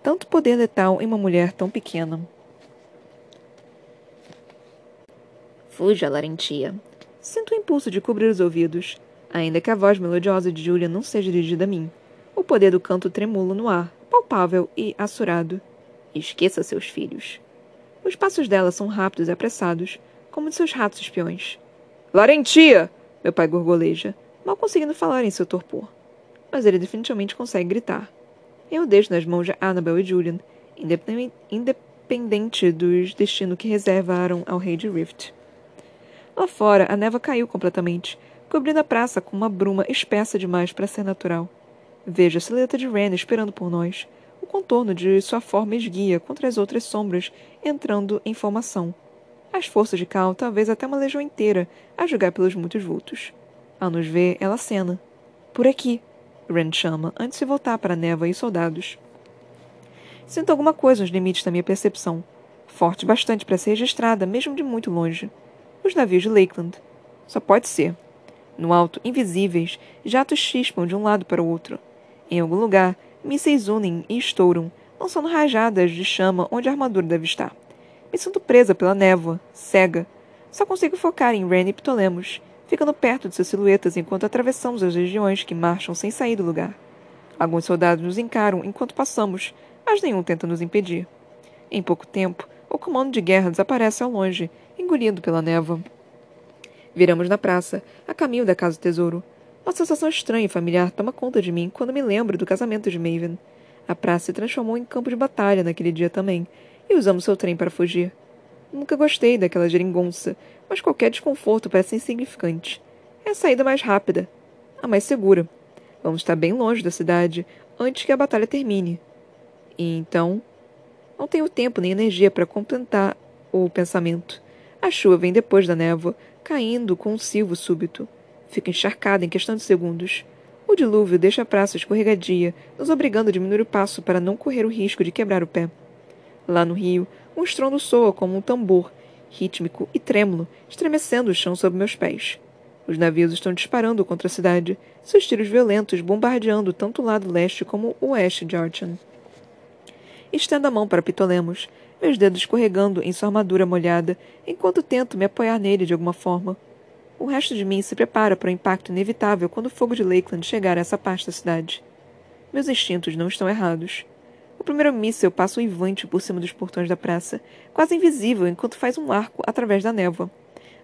Tanto poder letal em uma mulher tão pequena. Fuja, Larentia. Sinto o impulso de cobrir os ouvidos, ainda que a voz melodiosa de Julia não seja dirigida a mim. O poder do canto tremula no ar, palpável e assurado. Esqueça seus filhos. Os passos dela são rápidos e apressados, como de seus ratos espiões. Larentia! Meu pai gorgoleja, mal conseguindo falar em seu torpor mas ele definitivamente consegue gritar. Eu deixo nas mãos de Annabel e Julian, independente dos destinos que reservaram ao rei de Rift. Lá fora, a neva caiu completamente, cobrindo a praça com uma bruma espessa demais para ser natural. Vejo a silhueta de Ren esperando por nós, o contorno de sua forma esguia contra as outras sombras entrando em formação. As forças de Cal, talvez até uma legião inteira, a julgar pelos muitos vultos. Ao nos ver, ela acena. Por aqui, Ren chama, antes de voltar para a névoa e soldados. Sinto alguma coisa nos limites da minha percepção, forte bastante para ser registrada, mesmo de muito longe. Os navios de Lakeland. Só pode ser. No alto, invisíveis, jatos chispam de um lado para o outro. Em algum lugar, mísseis unem e estouram, lançando rajadas de chama onde a armadura deve estar. Me sinto presa pela névoa, cega. Só consigo focar em Ren e Ptolemos, ficando perto de suas silhuetas enquanto atravessamos as regiões que marcham sem sair do lugar. Alguns soldados nos encaram enquanto passamos, mas nenhum tenta nos impedir. Em pouco tempo, comando de guerra desaparece ao longe, engolido pela névoa. Viramos na praça, a caminho da casa do tesouro. Uma sensação estranha e familiar toma conta de mim quando me lembro do casamento de Maven. A praça se transformou em campo de batalha naquele dia também, e usamos seu trem para fugir. Nunca gostei daquela geringonça, mas qualquer desconforto parece insignificante. É a saída mais rápida, a mais segura. Vamos estar bem longe da cidade antes que a batalha termine. E então. Não tenho tempo nem energia para completar o pensamento. A chuva vem depois da névoa, caindo com um silvo súbito. Fica encharcada em questão de segundos. O dilúvio deixa a praça escorregadia, nos obrigando a diminuir o passo para não correr o risco de quebrar o pé. Lá no rio, um estrondo soa como um tambor, rítmico e trêmulo, estremecendo o chão sob meus pés. Os navios estão disparando contra a cidade, seus tiros violentos bombardeando tanto o lado leste como o oeste de Archon. Estendo a mão para Pitolemos, meus dedos escorregando em sua armadura molhada, enquanto tento me apoiar nele de alguma forma. O resto de mim se prepara para o impacto inevitável quando o fogo de Lakeland chegar a essa parte da cidade. Meus instintos não estão errados. O primeiro míssil passa uivante por cima dos portões da praça, quase invisível enquanto faz um arco através da névoa.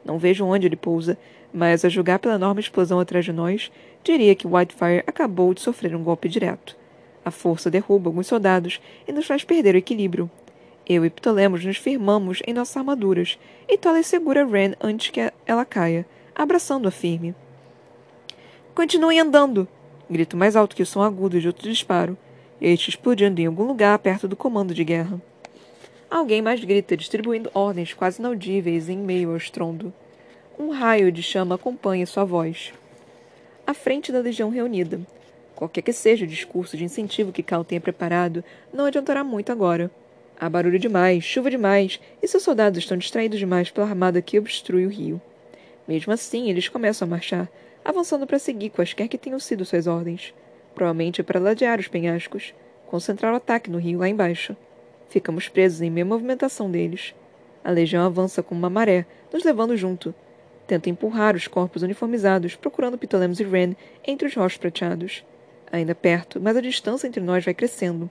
Não vejo onde ele pousa, mas a julgar pela enorme explosão atrás de nós, diria que Whitefire acabou de sofrer um golpe direto. A força derruba alguns soldados e nos faz perder o equilíbrio. Eu e Ptolemos nos firmamos em nossas armaduras, e Tolle segura Ren antes que ela caia, abraçando-a firme. Continuem andando! Grito mais alto que o som agudo de outro disparo, este explodindo em algum lugar perto do comando de guerra. Alguém mais grita, distribuindo ordens quase inaudíveis em meio ao estrondo. Um raio de chama acompanha sua voz. À frente da legião reunida. Qualquer que seja o discurso de incentivo que Cal tenha preparado, não adiantará muito agora. Há barulho demais, chuva demais, e seus soldados estão distraídos demais pela armada que obstrui o rio. Mesmo assim, eles começam a marchar, avançando para seguir quaisquer que tenham sido suas ordens. Provavelmente para ladear os penhascos, concentrar o ataque no rio lá embaixo. Ficamos presos em meia movimentação deles. A legião avança como uma maré, nos levando junto. Tenta empurrar os corpos uniformizados, procurando Ptolemos e Ren entre os rostos prateados. Ainda perto, mas a distância entre nós vai crescendo.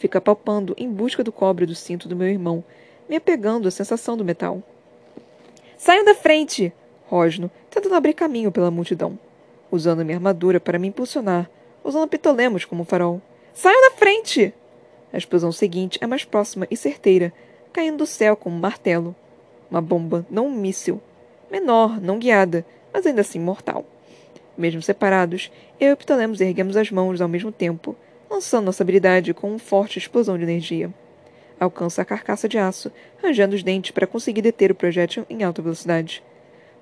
Fica palpando em busca do cobre do cinto do meu irmão, me apegando à sensação do metal. Saiam da frente! Rosno, tentando abrir caminho pela multidão. Usando minha armadura para me impulsionar, usando Pitolemos como farol. Saiam da frente! A explosão seguinte é mais próxima e certeira, caindo do céu como um martelo. Uma bomba, não um míssil. Menor, não guiada, mas ainda assim mortal. Mesmo separados, eu e Ptolemos erguemos as mãos ao mesmo tempo, lançando nossa habilidade com uma forte explosão de energia. Alcança a carcaça de aço, rangendo os dentes para conseguir deter o projétil em alta velocidade.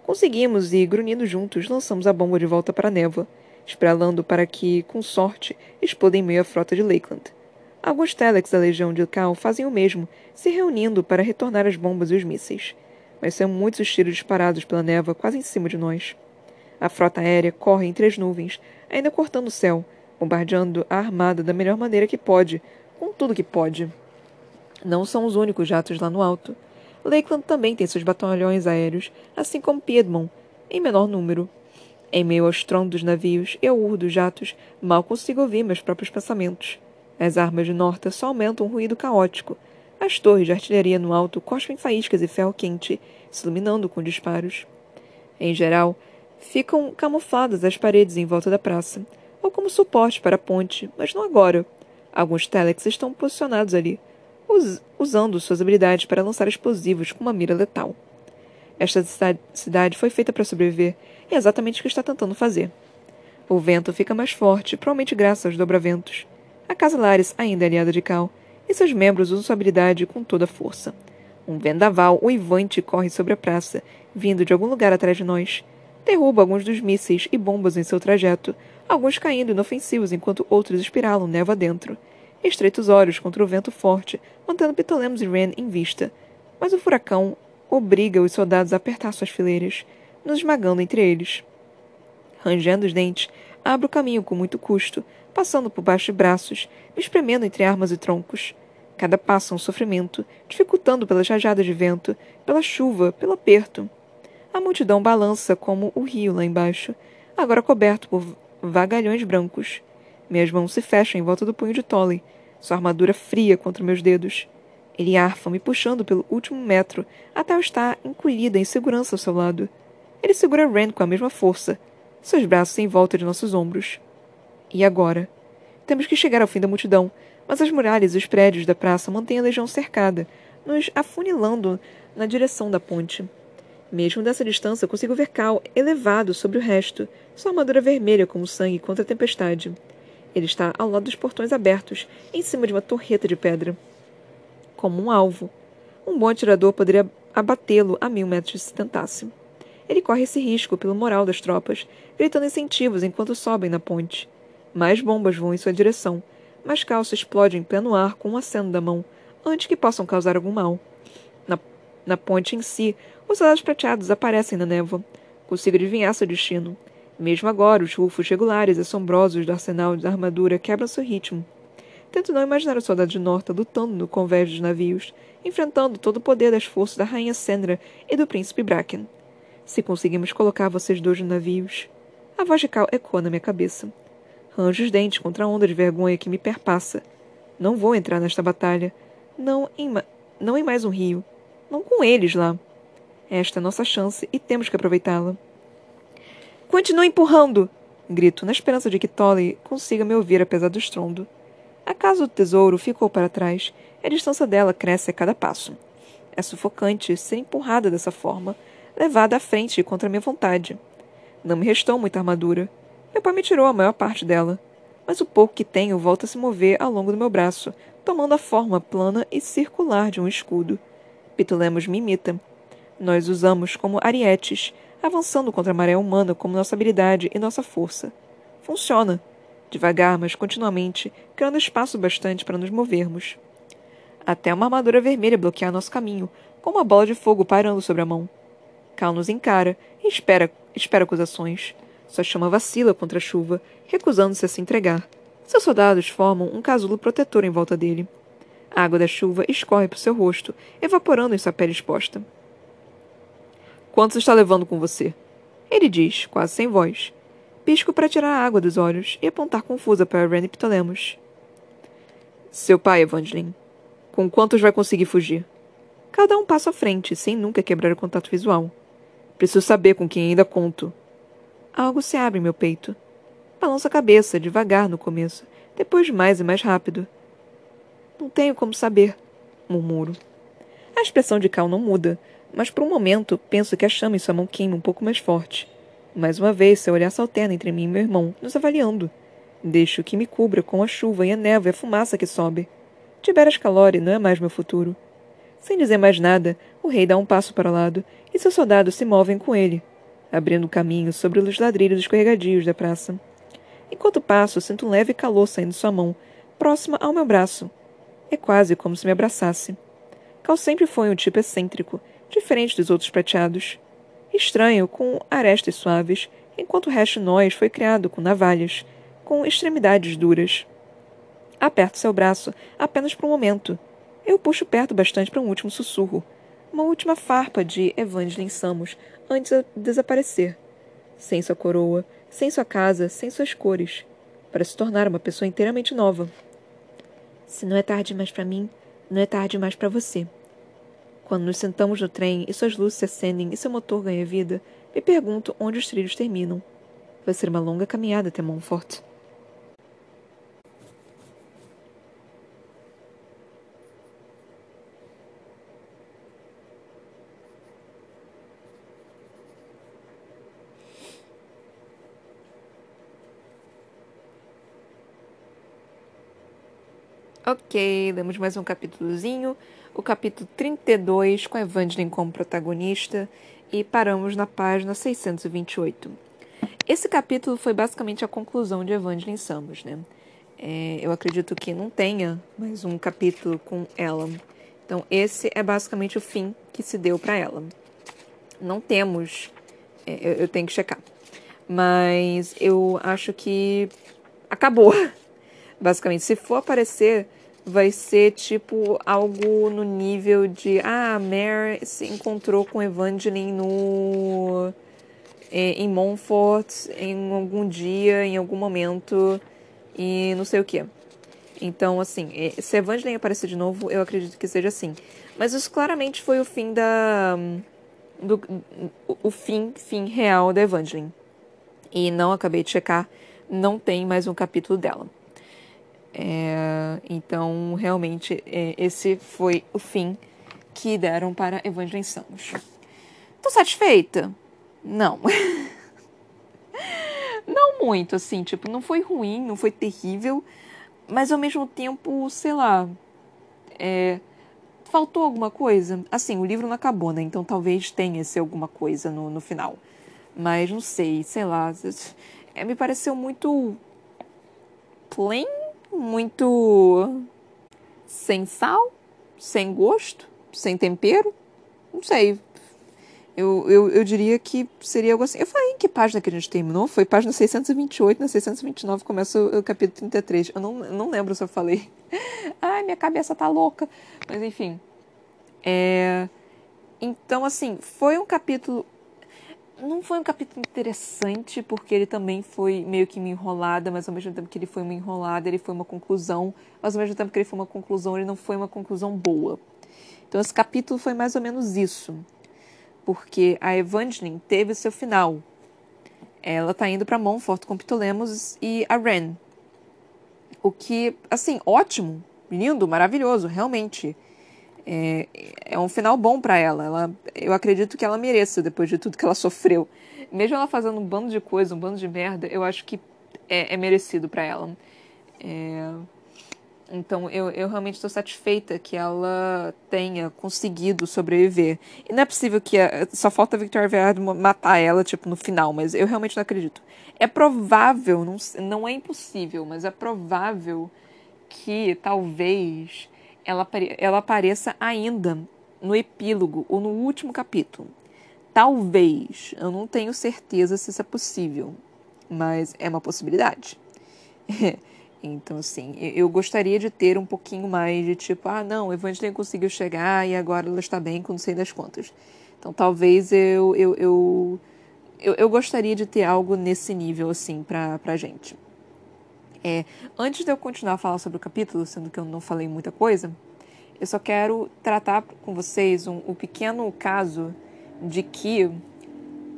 Conseguimos e, grunhindo juntos, lançamos a bomba de volta para a névoa, espralando para que, com sorte, exploda em meio à frota de Lakeland. Alguns telex da Legião de Cal fazem o mesmo, se reunindo para retornar as bombas e os mísseis. Mas são muitos os tiros disparados pela névoa quase em cima de nós. A frota aérea corre entre as nuvens, ainda cortando o céu, bombardeando a armada da melhor maneira que pode, com tudo que pode. Não são os únicos jatos lá no alto. Lakeland também tem seus batalhões aéreos, assim como Piedmont, em menor número. Em meio ao estrondo dos navios e ao urro dos jatos, mal consigo ouvir meus próprios pensamentos. As armas de Norta só aumentam um ruído caótico. As torres de artilharia no alto cospem faíscas e ferro quente, se iluminando com disparos. Em geral, ficam camufladas as paredes em volta da praça, ou como suporte para a ponte, mas não agora. Alguns telex estão posicionados ali, us usando suas habilidades para lançar explosivos com uma mira letal. Esta cidade foi feita para sobreviver, e é exatamente o que está tentando fazer. O vento fica mais forte, provavelmente graças aos dobraventos. A Casa Lares ainda é aliada de Cal, e seus membros usam sua habilidade com toda a força. Um vendaval uivante corre sobre a praça, vindo de algum lugar atrás de nós. Derruba alguns dos mísseis e bombas em seu trajeto, alguns caindo inofensivos enquanto outros espiralam neva dentro. Estreita os olhos contra o vento forte, mantendo Ptolemos e Ren em vista. Mas o furacão obriga os soldados a apertar suas fileiras, nos esmagando entre eles. Rangendo os dentes, abro o caminho com muito custo, passando por baixo de braços, me espremendo entre armas e troncos. Cada passo é um sofrimento, dificultando pelas rajadas de vento, pela chuva, pelo aperto. A multidão balança como o rio lá embaixo, agora coberto por vagalhões brancos. Minhas mãos se fecham em volta do punho de Tolly, sua armadura fria contra meus dedos. Ele arfa, me puxando pelo último metro, até eu estar encolhida em segurança ao seu lado. Ele segura Rand com a mesma força, seus braços em volta de nossos ombros. E agora? Temos que chegar ao fim da multidão, mas as muralhas e os prédios da praça mantêm a legião cercada, nos afunilando na direção da ponte. Mesmo dessa distância, consigo ver Cal elevado sobre o resto, sua armadura vermelha como sangue contra a tempestade. Ele está ao lado dos portões abertos, em cima de uma torreta de pedra. Como um alvo. Um bom atirador poderia abatê-lo a mil metros se tentasse. Ele corre esse risco pelo moral das tropas, gritando incentivos enquanto sobem na ponte. Mais bombas voam em sua direção, mas Cal se explode em pleno ar com um aceno da mão, antes que possam causar algum mal. Na, na ponte em si, os soldados prateados aparecem na névoa. Consigo adivinhar seu destino. Mesmo agora, os rufos regulares e assombrosos do arsenal da armadura quebram seu ritmo. Tento não imaginar os soldados de Norta lutando no convés dos navios, enfrentando todo o poder das forças da rainha Sendra e do príncipe Bracken. Se conseguimos colocar vocês dois nos navios. A voz de Cal ecoa na minha cabeça. Ranjo os dentes contra a onda de vergonha que me perpassa. Não vou entrar nesta batalha. Não em, não em mais um rio. Não com eles lá. Esta é a nossa chance e temos que aproveitá-la. Continue empurrando! Grito, na esperança de que Tolly consiga me ouvir apesar do estrondo. A casa do tesouro ficou para trás e a distância dela cresce a cada passo. É sufocante ser empurrada dessa forma, levada à frente contra minha vontade. Não me restou muita armadura. Meu pai me tirou a maior parte dela, mas o pouco que tenho volta a se mover ao longo do meu braço, tomando a forma plana e circular de um escudo. Pitulemos me imita. Nós usamos como arietes, avançando contra a maré humana como nossa habilidade e nossa força. Funciona. Devagar, mas continuamente, criando espaço bastante para nos movermos. Até uma armadura vermelha bloquear nosso caminho, com uma bola de fogo pairando sobre a mão. Cal nos encara e espera, espera acusações. Sua chama vacila contra a chuva, recusando-se a se entregar. Seus soldados formam um casulo protetor em volta dele. A água da chuva escorre por seu rosto, evaporando em sua pele exposta. Quantos está levando com você? Ele diz, quase sem voz. Pisco para tirar a água dos olhos e apontar confusa para Ren Ptolemos. Seu pai, Evangeline. Com quantos vai conseguir fugir? Cada um passo à frente, sem nunca quebrar o contato visual. Preciso saber com quem ainda conto. Algo se abre em meu peito. Balanço a cabeça, devagar no começo, depois mais e mais rápido. Não tenho como saber, murmuro. A expressão de Cal não muda, mas por um momento penso que a chama em sua mão queima um pouco mais forte. Mais uma vez, seu olhar se alterna entre mim e meu irmão, nos avaliando. Deixo que me cubra com a chuva e a névoa e a fumaça que sobe. Tiberas Calori não é mais meu futuro. Sem dizer mais nada, o rei dá um passo para o lado e seus soldados se movem com ele, abrindo caminho sobre os ladrilhos escorregadios da praça. Enquanto passo, sinto um leve calor saindo de sua mão, próxima ao meu braço. É quase como se me abraçasse. Cal sempre foi um tipo excêntrico, diferente dos outros prateados. Estranho, com arestas suaves, enquanto o resto nós foi criado com navalhas, com extremidades duras. Aperto seu braço, apenas por um momento. Eu puxo perto bastante para um último sussurro. Uma última farpa de Evangeline Samos, antes de desaparecer. Sem sua coroa, sem sua casa, sem suas cores, para se tornar uma pessoa inteiramente nova. Se não é tarde mais para mim, não é tarde mais para você. Quando nos sentamos no trem e suas luzes se acendem e seu motor ganha vida, me pergunto onde os trilhos terminam. Vai ser uma longa caminhada até Montfort. Ok, lemos mais um capítulozinho, o capítulo 32, com a Evangeline como protagonista, e paramos na página 628. Esse capítulo foi basicamente a conclusão de Evangeline Samos, né? É, eu acredito que não tenha mais um capítulo com ela. Então, esse é basicamente o fim que se deu para ela. Não temos, é, eu, eu tenho que checar, mas eu acho que acabou. [laughs] Basicamente, se for aparecer vai ser tipo algo no nível de ah, a Mare se encontrou com Evangeline no é, em Montfort em algum dia, em algum momento e não sei o que. Então, assim, se Evangeline aparecer de novo, eu acredito que seja assim. Mas isso claramente foi o fim da. Do, o fim, fim real da Evangeline. E não acabei de checar, não tem mais um capítulo dela. É, então, realmente, é, esse foi o fim que deram para Evangeline Samus. Tô satisfeita? Não. [laughs] não muito, assim, tipo, não foi ruim, não foi terrível, mas ao mesmo tempo, sei lá, é, faltou alguma coisa. Assim, o livro não acabou, né? Então talvez tenha esse alguma coisa no, no final. Mas não sei, sei lá. É, me pareceu muito plain, muito sem sal, sem gosto, sem tempero. Não sei. Eu, eu, eu diria que seria algo assim. Eu falei em que página que a gente terminou? Foi página 628, na 629 começa o, o capítulo 33. Eu não, não lembro se eu falei. [laughs] Ai, minha cabeça tá louca. Mas enfim. É... Então, assim, foi um capítulo. Não foi um capítulo interessante, porque ele também foi meio que uma enrolada, mas ao mesmo tempo que ele foi uma enrolada, ele foi uma conclusão. Mas ao mesmo tempo que ele foi uma conclusão, ele não foi uma conclusão boa. Então, esse capítulo foi mais ou menos isso porque a Evangeline teve seu final. Ela tá indo para Montfort com Ptolemos e a Ren. O que, assim, ótimo, lindo, maravilhoso, realmente. É, é um final bom para ela. ela. Eu acredito que ela mereça depois de tudo que ela [laughs] sofreu. Mesmo ela fazendo um bando de coisa, um bando de merda, eu acho que é, é merecido para ela. É, então eu, eu realmente estou satisfeita que ela tenha conseguido sobreviver. E não é possível que. A, só falta a Victoria Verde matar ela, tipo, no final, mas eu realmente não acredito. É provável, não, não é impossível, mas é provável que talvez ela, ela apareça ainda no epílogo ou no último capítulo. Talvez. Eu não tenho certeza se isso é possível, mas é uma possibilidade. [laughs] Então, assim, eu gostaria de ter um pouquinho mais de tipo, ah, não, Evangeline conseguiu chegar e agora ela está bem não sei das contas. Então, talvez eu, eu, eu, eu, eu gostaria de ter algo nesse nível, assim, pra, pra gente. É, antes de eu continuar a falar sobre o capítulo, sendo que eu não falei muita coisa, eu só quero tratar com vocês um, um pequeno caso de que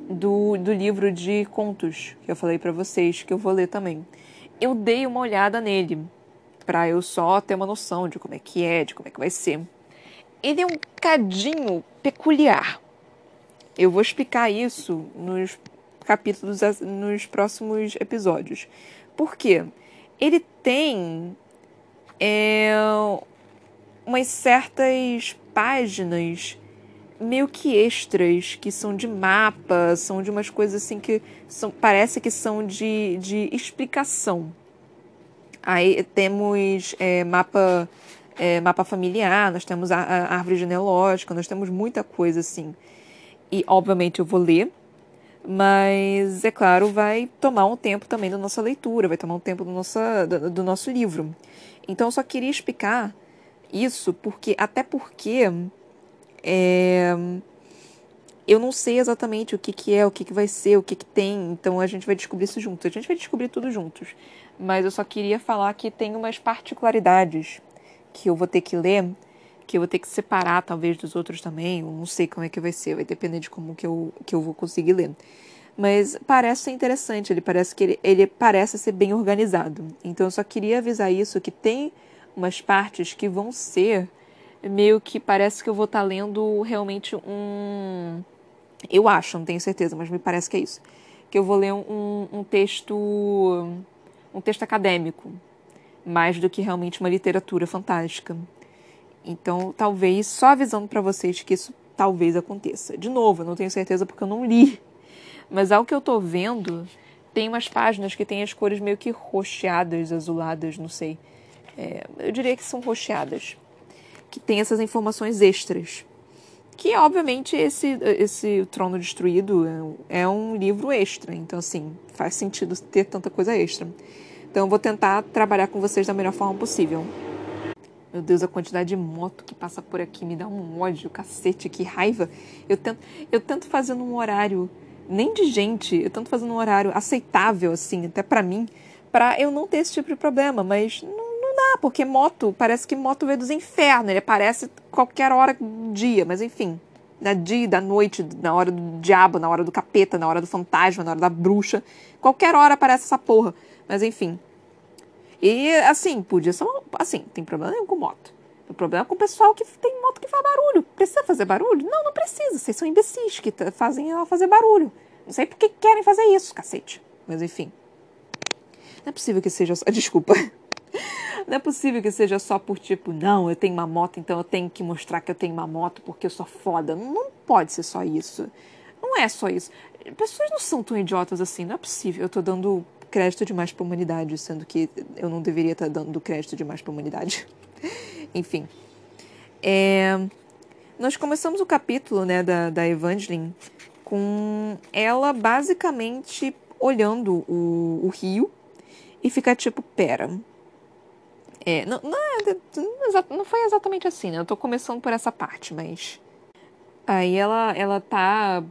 do, do livro de contos que eu falei para vocês, que eu vou ler também eu dei uma olhada nele para eu só ter uma noção de como é que é, de como é que vai ser. Ele é um cadinho peculiar. Eu vou explicar isso nos capítulos, nos próximos episódios. Por quê? Ele tem é, umas certas páginas meio que extras, que são de mapa, são de umas coisas assim que são, parece que são de, de explicação. Aí temos é, mapa, é, mapa familiar, nós temos a, a, árvore genealógica, nós temos muita coisa assim. E obviamente eu vou ler, mas é claro, vai tomar um tempo também da nossa leitura, vai tomar um tempo do, nossa, do, do nosso livro. Então eu só queria explicar isso porque até porque é, eu não sei exatamente o que, que é, o que, que vai ser, o que, que tem, então a gente vai descobrir isso juntos. A gente vai descobrir tudo juntos. Mas eu só queria falar que tem umas particularidades que eu vou ter que ler, que eu vou ter que separar talvez dos outros também, eu não sei como é que vai ser, vai depender de como que eu, que eu vou conseguir ler. Mas parece ser interessante, ele parece que ele, ele parece ser bem organizado. Então eu só queria avisar isso, que tem umas partes que vão ser meio que parece que eu vou estar tá lendo realmente um. Eu acho, não tenho certeza, mas me parece que é isso. Que eu vou ler um, um texto. um texto acadêmico, mais do que realmente uma literatura fantástica. Então, talvez, só avisando para vocês que isso talvez aconteça. De novo, eu não tenho certeza porque eu não li. Mas ao que eu tô vendo, tem umas páginas que tem as cores meio que roxeadas, azuladas, não sei. É, eu diria que são roxeadas que tem essas informações extras. Que, obviamente, esse, esse Trono Destruído é, é um livro extra. Então, assim, faz sentido ter tanta coisa extra. Então, eu vou tentar trabalhar com vocês da melhor forma possível. Meu Deus, a quantidade de moto que passa por aqui me dá um ódio, cacete, que raiva. Eu tento, eu tento fazer num horário, nem de gente, eu tento fazer num horário aceitável, assim, até para mim, para eu não ter esse tipo de problema, mas não lá, porque moto, parece que moto veio dos infernos, ele aparece qualquer hora do dia, mas enfim. Na dia, da noite, na hora do diabo, na hora do capeta, na hora do fantasma, na hora da bruxa. Qualquer hora aparece essa porra. Mas enfim. E assim, podia ser. Assim, tem problema nenhum com moto. O problema é com o pessoal que tem moto que faz barulho. Precisa fazer barulho? Não, não precisa. Vocês são imbecis que fazem ela fazer barulho. Não sei por que querem fazer isso, cacete. Mas enfim. Não é possível que seja só. [laughs] Desculpa. Não é possível que seja só por tipo, não, eu tenho uma moto, então eu tenho que mostrar que eu tenho uma moto porque eu sou foda. Não pode ser só isso. Não é só isso. Pessoas não são tão idiotas assim, não é possível. Eu tô dando crédito demais pra humanidade, sendo que eu não deveria estar dando crédito demais pra humanidade. [laughs] Enfim. É... Nós começamos o capítulo né, da, da Evangeline com ela basicamente olhando o, o rio e ficar tipo, pera. É, não, não, é, não foi exatamente assim, né? Eu tô começando por essa parte, mas. Aí ela, ela tá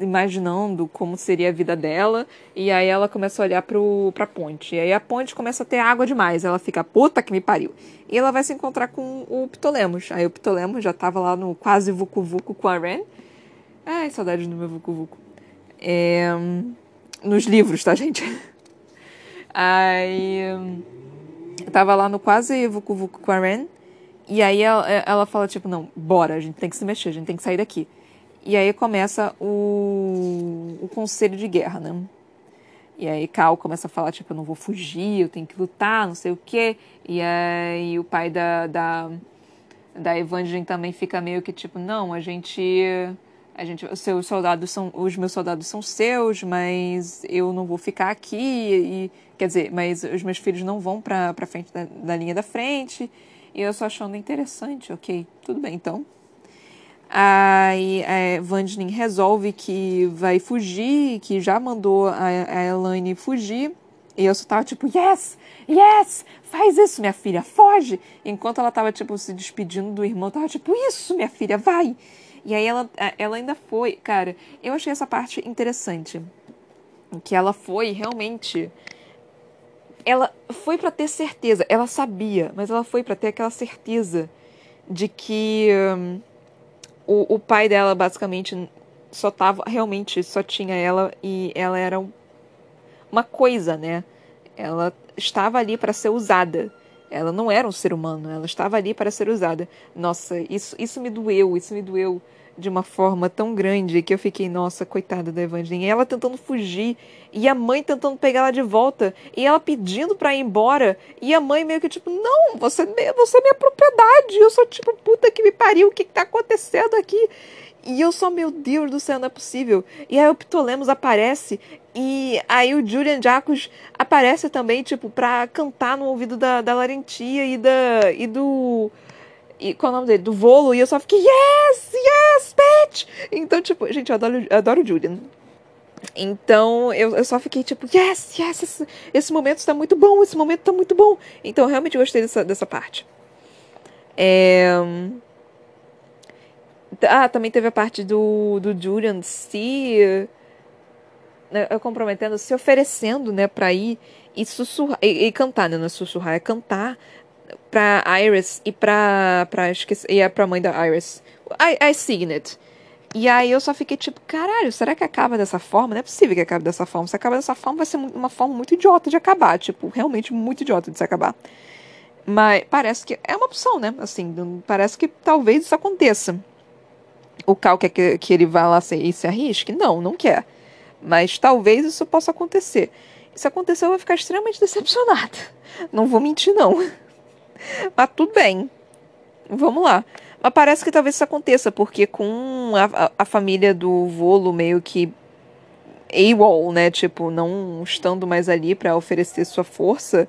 imaginando como seria a vida dela, e aí ela começa a olhar pro, pra ponte. E aí a ponte começa a ter água demais. Ela fica, puta que me pariu. E ela vai se encontrar com o Ptolemos. Aí o Ptolemos já tava lá no quase Vucu Vucu com a Ren. Ai, saudade do meu Vucu Vucu. É, nos livros, tá, gente? [laughs] Aí. Tava lá no quase Vucu Vucu com a Ren. E aí ela, ela fala, tipo, não, bora, a gente tem que se mexer, a gente tem que sair daqui. E aí começa o, o conselho de guerra, né? E aí Cal começa a falar, tipo, eu não vou fugir, eu tenho que lutar, não sei o quê. E aí o pai da, da, da Evangeline também fica meio que tipo, não, a gente a gente, os seus soldados são, os meus soldados são seus, mas eu não vou ficar aqui e, quer dizer, mas os meus filhos não vão para frente da, da, linha da frente. E eu só achando interessante, ok, tudo bem então. Aí a Evangeline resolve que vai fugir, que já mandou a, a Elaine fugir. E eu só tava tipo, yes, yes, faz isso, minha filha, foge. Enquanto ela tava, tipo, se despedindo do irmão, tava tipo, isso, minha filha, vai. E aí ela, ela ainda foi, cara, eu achei essa parte interessante. Que ela foi realmente. Ela foi para ter certeza, ela sabia, mas ela foi para ter aquela certeza de que um, o, o pai dela basicamente só tava, realmente só tinha ela e ela era uma coisa, né? Ela estava ali para ser usada. Ela não era um ser humano, ela estava ali para ser usada. Nossa, isso, isso me doeu, isso me doeu de uma forma tão grande que eu fiquei, nossa, coitada da Evangeline. Ela tentando fugir, e a mãe tentando pegar ela de volta, e ela pedindo pra ir embora, e a mãe meio que tipo, não, você, você é minha propriedade. Eu sou tipo, puta que me pariu, o que, que tá acontecendo aqui? E eu só, meu Deus do céu, não é possível. E aí o Ptolemos aparece, e aí o Julian Jacques aparece também, tipo, pra cantar no ouvido da, da Larentia e, da, e do e qual é o nome dele? Do Volo, e eu só fiquei, yes, yes, bitch! Então, tipo, gente, eu adoro, eu adoro Julian. Então, eu, eu só fiquei tipo, yes, yes, esse, esse momento está muito bom, esse momento está muito bom. Então, eu realmente gostei dessa, dessa parte. É... Ah, também teve a parte do, do Julian se né, comprometendo, se oferecendo, né, pra ir e sussurrar, e, e cantar, né, não é sussurrar, é cantar pra Iris e pra. pra esqueci, e é pra mãe da Iris. I, I Signet. E aí eu só fiquei tipo, caralho, será que acaba dessa forma? Não é possível que acabe dessa forma. Se acaba dessa forma, vai ser uma forma muito idiota de acabar. Tipo, realmente muito idiota de se acabar. Mas parece que é uma opção, né? Assim, parece que talvez isso aconteça. O Cal quer que, que ele vá lá e se arrisque? Não, não quer. Mas talvez isso possa acontecer. Se acontecer, eu vou ficar extremamente decepcionada. Não vou mentir, não. [laughs] Mas tudo bem. Vamos lá. Mas parece que talvez isso aconteça, porque com a, a, família do Volo meio que AWOL, né? Tipo, não estando mais ali para oferecer sua força,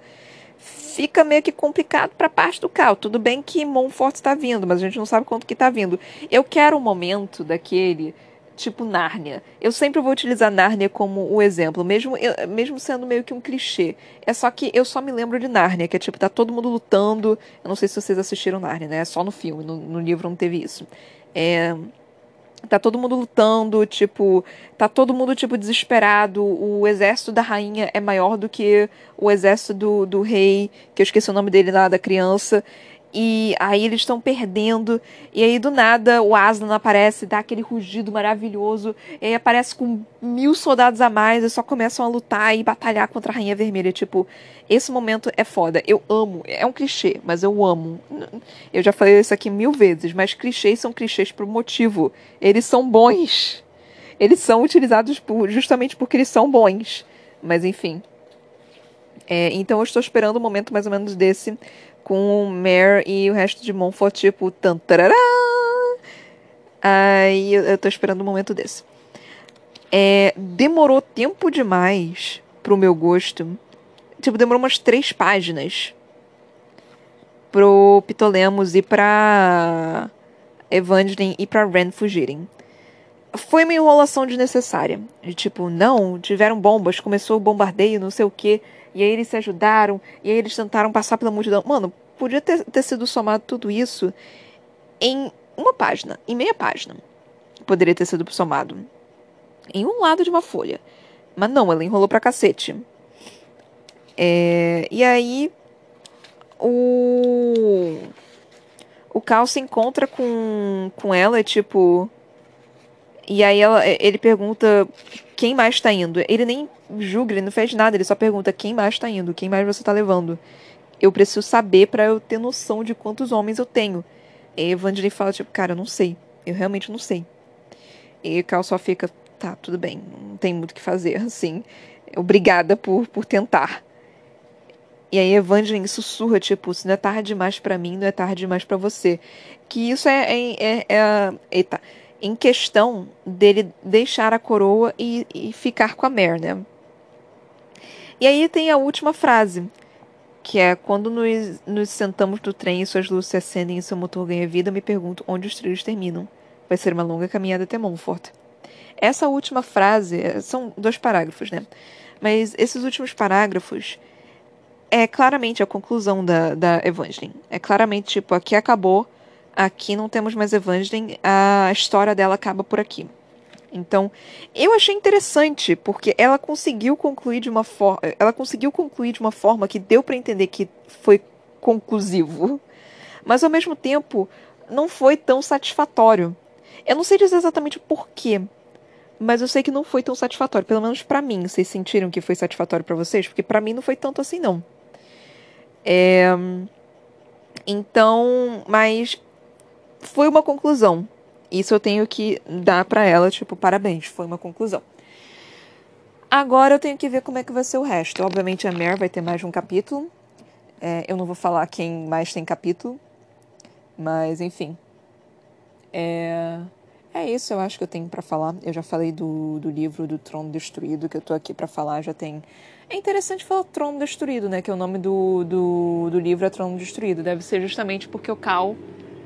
fica meio que complicado para parte do Cal. Tudo bem que Monfort está vindo, mas a gente não sabe quanto que está vindo. Eu quero um momento daquele tipo Nárnia. Eu sempre vou utilizar Nárnia como o exemplo, mesmo, mesmo sendo meio que um clichê. É só que eu só me lembro de Nárnia, que é tipo, tá todo mundo lutando. Eu não sei se vocês assistiram Nárnia, né? É só no filme, no, no livro não teve isso. É, Tá todo mundo lutando, tipo, tá todo mundo, tipo, desesperado. O exército da rainha é maior do que o exército do, do rei, que eu esqueci o nome dele lá, da criança. E aí eles estão perdendo. E aí do nada o Aslan aparece, dá aquele rugido maravilhoso. E aí aparece com mil soldados a mais e só começam a lutar e batalhar contra a Rainha Vermelha. Tipo, esse momento é foda. Eu amo. É um clichê, mas eu amo. Eu já falei isso aqui mil vezes, mas clichês são clichês por motivo. Eles são bons. Eles são utilizados por, justamente porque eles são bons. Mas enfim. É, então eu estou esperando um momento mais ou menos desse com o Mare e o resto de Monfort, tipo, tantarará. Aí eu, eu tô esperando um momento desse. É, demorou tempo demais pro meu gosto. Tipo, demorou umas três páginas pro Pitolemos e pra Evangeline e pra Ren fugirem. Foi uma enrolação desnecessária. De tipo, não, tiveram bombas, começou o bombardeio, não sei o quê. E aí eles se ajudaram, e aí eles tentaram passar pela multidão. Mano, podia ter, ter sido somado tudo isso em uma página, em meia página. Poderia ter sido somado em um lado de uma folha. Mas não, ela enrolou pra cacete. É, e aí o o Cal se encontra com, com ela, tipo. E aí ela, ele pergunta quem mais tá indo. Ele nem julga, ele não fez nada, ele só pergunta quem mais tá indo, quem mais você tá levando. Eu preciso saber para eu ter noção de quantos homens eu tenho. E Evangeline fala, tipo, cara, eu não sei. Eu realmente não sei. E Cal só fica, tá, tudo bem, não tem muito o que fazer, [laughs] assim. Obrigada por, por tentar. E aí Evangeline sussurra, tipo, se não é tarde demais para mim, não é tarde demais para você. Que isso é, é, é, é, eita, em questão dele deixar a coroa e, e ficar com a Mer, né? E aí tem a última frase, que é quando nos, nos sentamos no trem e suas luzes se acendem e seu motor ganha vida, me pergunto onde os trilhos terminam. Vai ser uma longa caminhada até Montfort. Essa última frase, são dois parágrafos, né? Mas esses últimos parágrafos é claramente a conclusão da, da Evangeline. É claramente, tipo, aqui acabou, aqui não temos mais Evangeline, a história dela acaba por aqui. Então, eu achei interessante porque ela conseguiu concluir de uma forma, ela conseguiu concluir de uma forma que deu para entender que foi conclusivo, mas ao mesmo tempo não foi tão satisfatório. Eu não sei dizer exatamente por quê, mas eu sei que não foi tão satisfatório, pelo menos para mim. Vocês sentiram que foi satisfatório para vocês? Porque para mim não foi tanto assim não. É... Então, mas foi uma conclusão. Isso eu tenho que dar para ela, tipo, parabéns, foi uma conclusão. Agora eu tenho que ver como é que vai ser o resto. Obviamente a Mare vai ter mais um capítulo. É, eu não vou falar quem mais tem capítulo, mas enfim. É, é isso, eu acho que eu tenho para falar. Eu já falei do, do livro do Trono Destruído, que eu tô aqui para falar, já tem. É interessante falar Trono Destruído, né? Que é o nome do, do, do livro é Trono Destruído. Deve ser justamente porque o Cal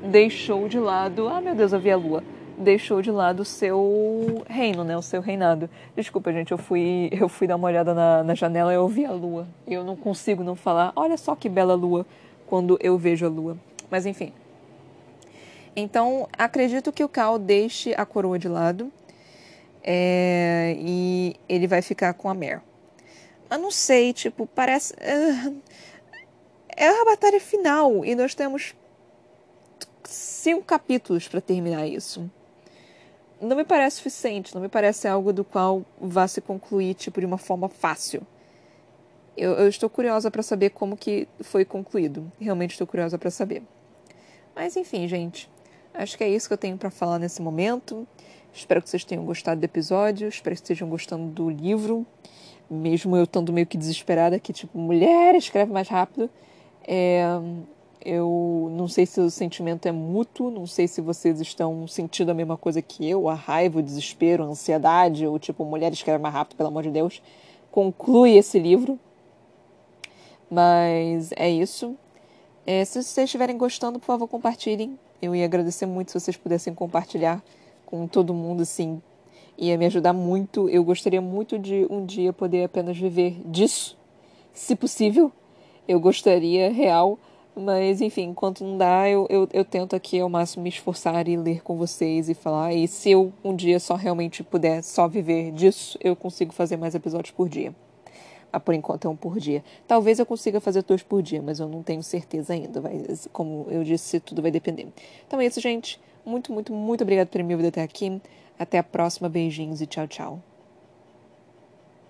deixou de lado. Ah, meu Deus, eu vi a lua. Deixou de lado o seu reino, né? O seu reinado. Desculpa, gente, eu fui, eu fui dar uma olhada na, na janela e eu vi a lua. Eu não consigo não falar, olha só que bela lua, quando eu vejo a lua. Mas enfim. Então, acredito que o Cal deixe a coroa de lado. É, e ele vai ficar com a Mer. Mas não sei, tipo, parece. Uh, é a batalha final e nós temos cinco capítulos para terminar isso. Não me parece suficiente, não me parece algo do qual vá se concluir tipo de uma forma fácil. Eu, eu estou curiosa para saber como que foi concluído. Realmente estou curiosa para saber. Mas enfim, gente, acho que é isso que eu tenho para falar nesse momento. Espero que vocês tenham gostado do episódio, espero que estejam gostando do livro. Mesmo eu estando meio que desesperada, que tipo, mulher, escreve mais rápido. É, eu não sei se o sentimento é mútuo, não sei se vocês estão sentindo a mesma coisa que eu, a raiva, o desespero, a ansiedade, ou tipo, mulher escreve mais rápido, pelo amor de Deus. Conclui esse livro. Mas é isso. É, se vocês estiverem gostando, por favor, compartilhem. Eu ia agradecer muito se vocês pudessem compartilhar com todo mundo, assim. Ia me ajudar muito. Eu gostaria muito de um dia poder apenas viver disso, se possível. Eu gostaria, real, Mas, enfim, enquanto não dá, eu, eu, eu tento aqui ao máximo me esforçar e ler com vocês e falar. E se eu um dia só realmente puder só viver disso, eu consigo fazer mais episódios por dia. Ah, por enquanto é um por dia. Talvez eu consiga fazer dois por dia, mas eu não tenho certeza ainda. Vai, como eu disse, tudo vai depender. Então é isso, gente. Muito, muito, muito obrigado por me ouvir até aqui. Até a próxima. Beijinhos e tchau, tchau.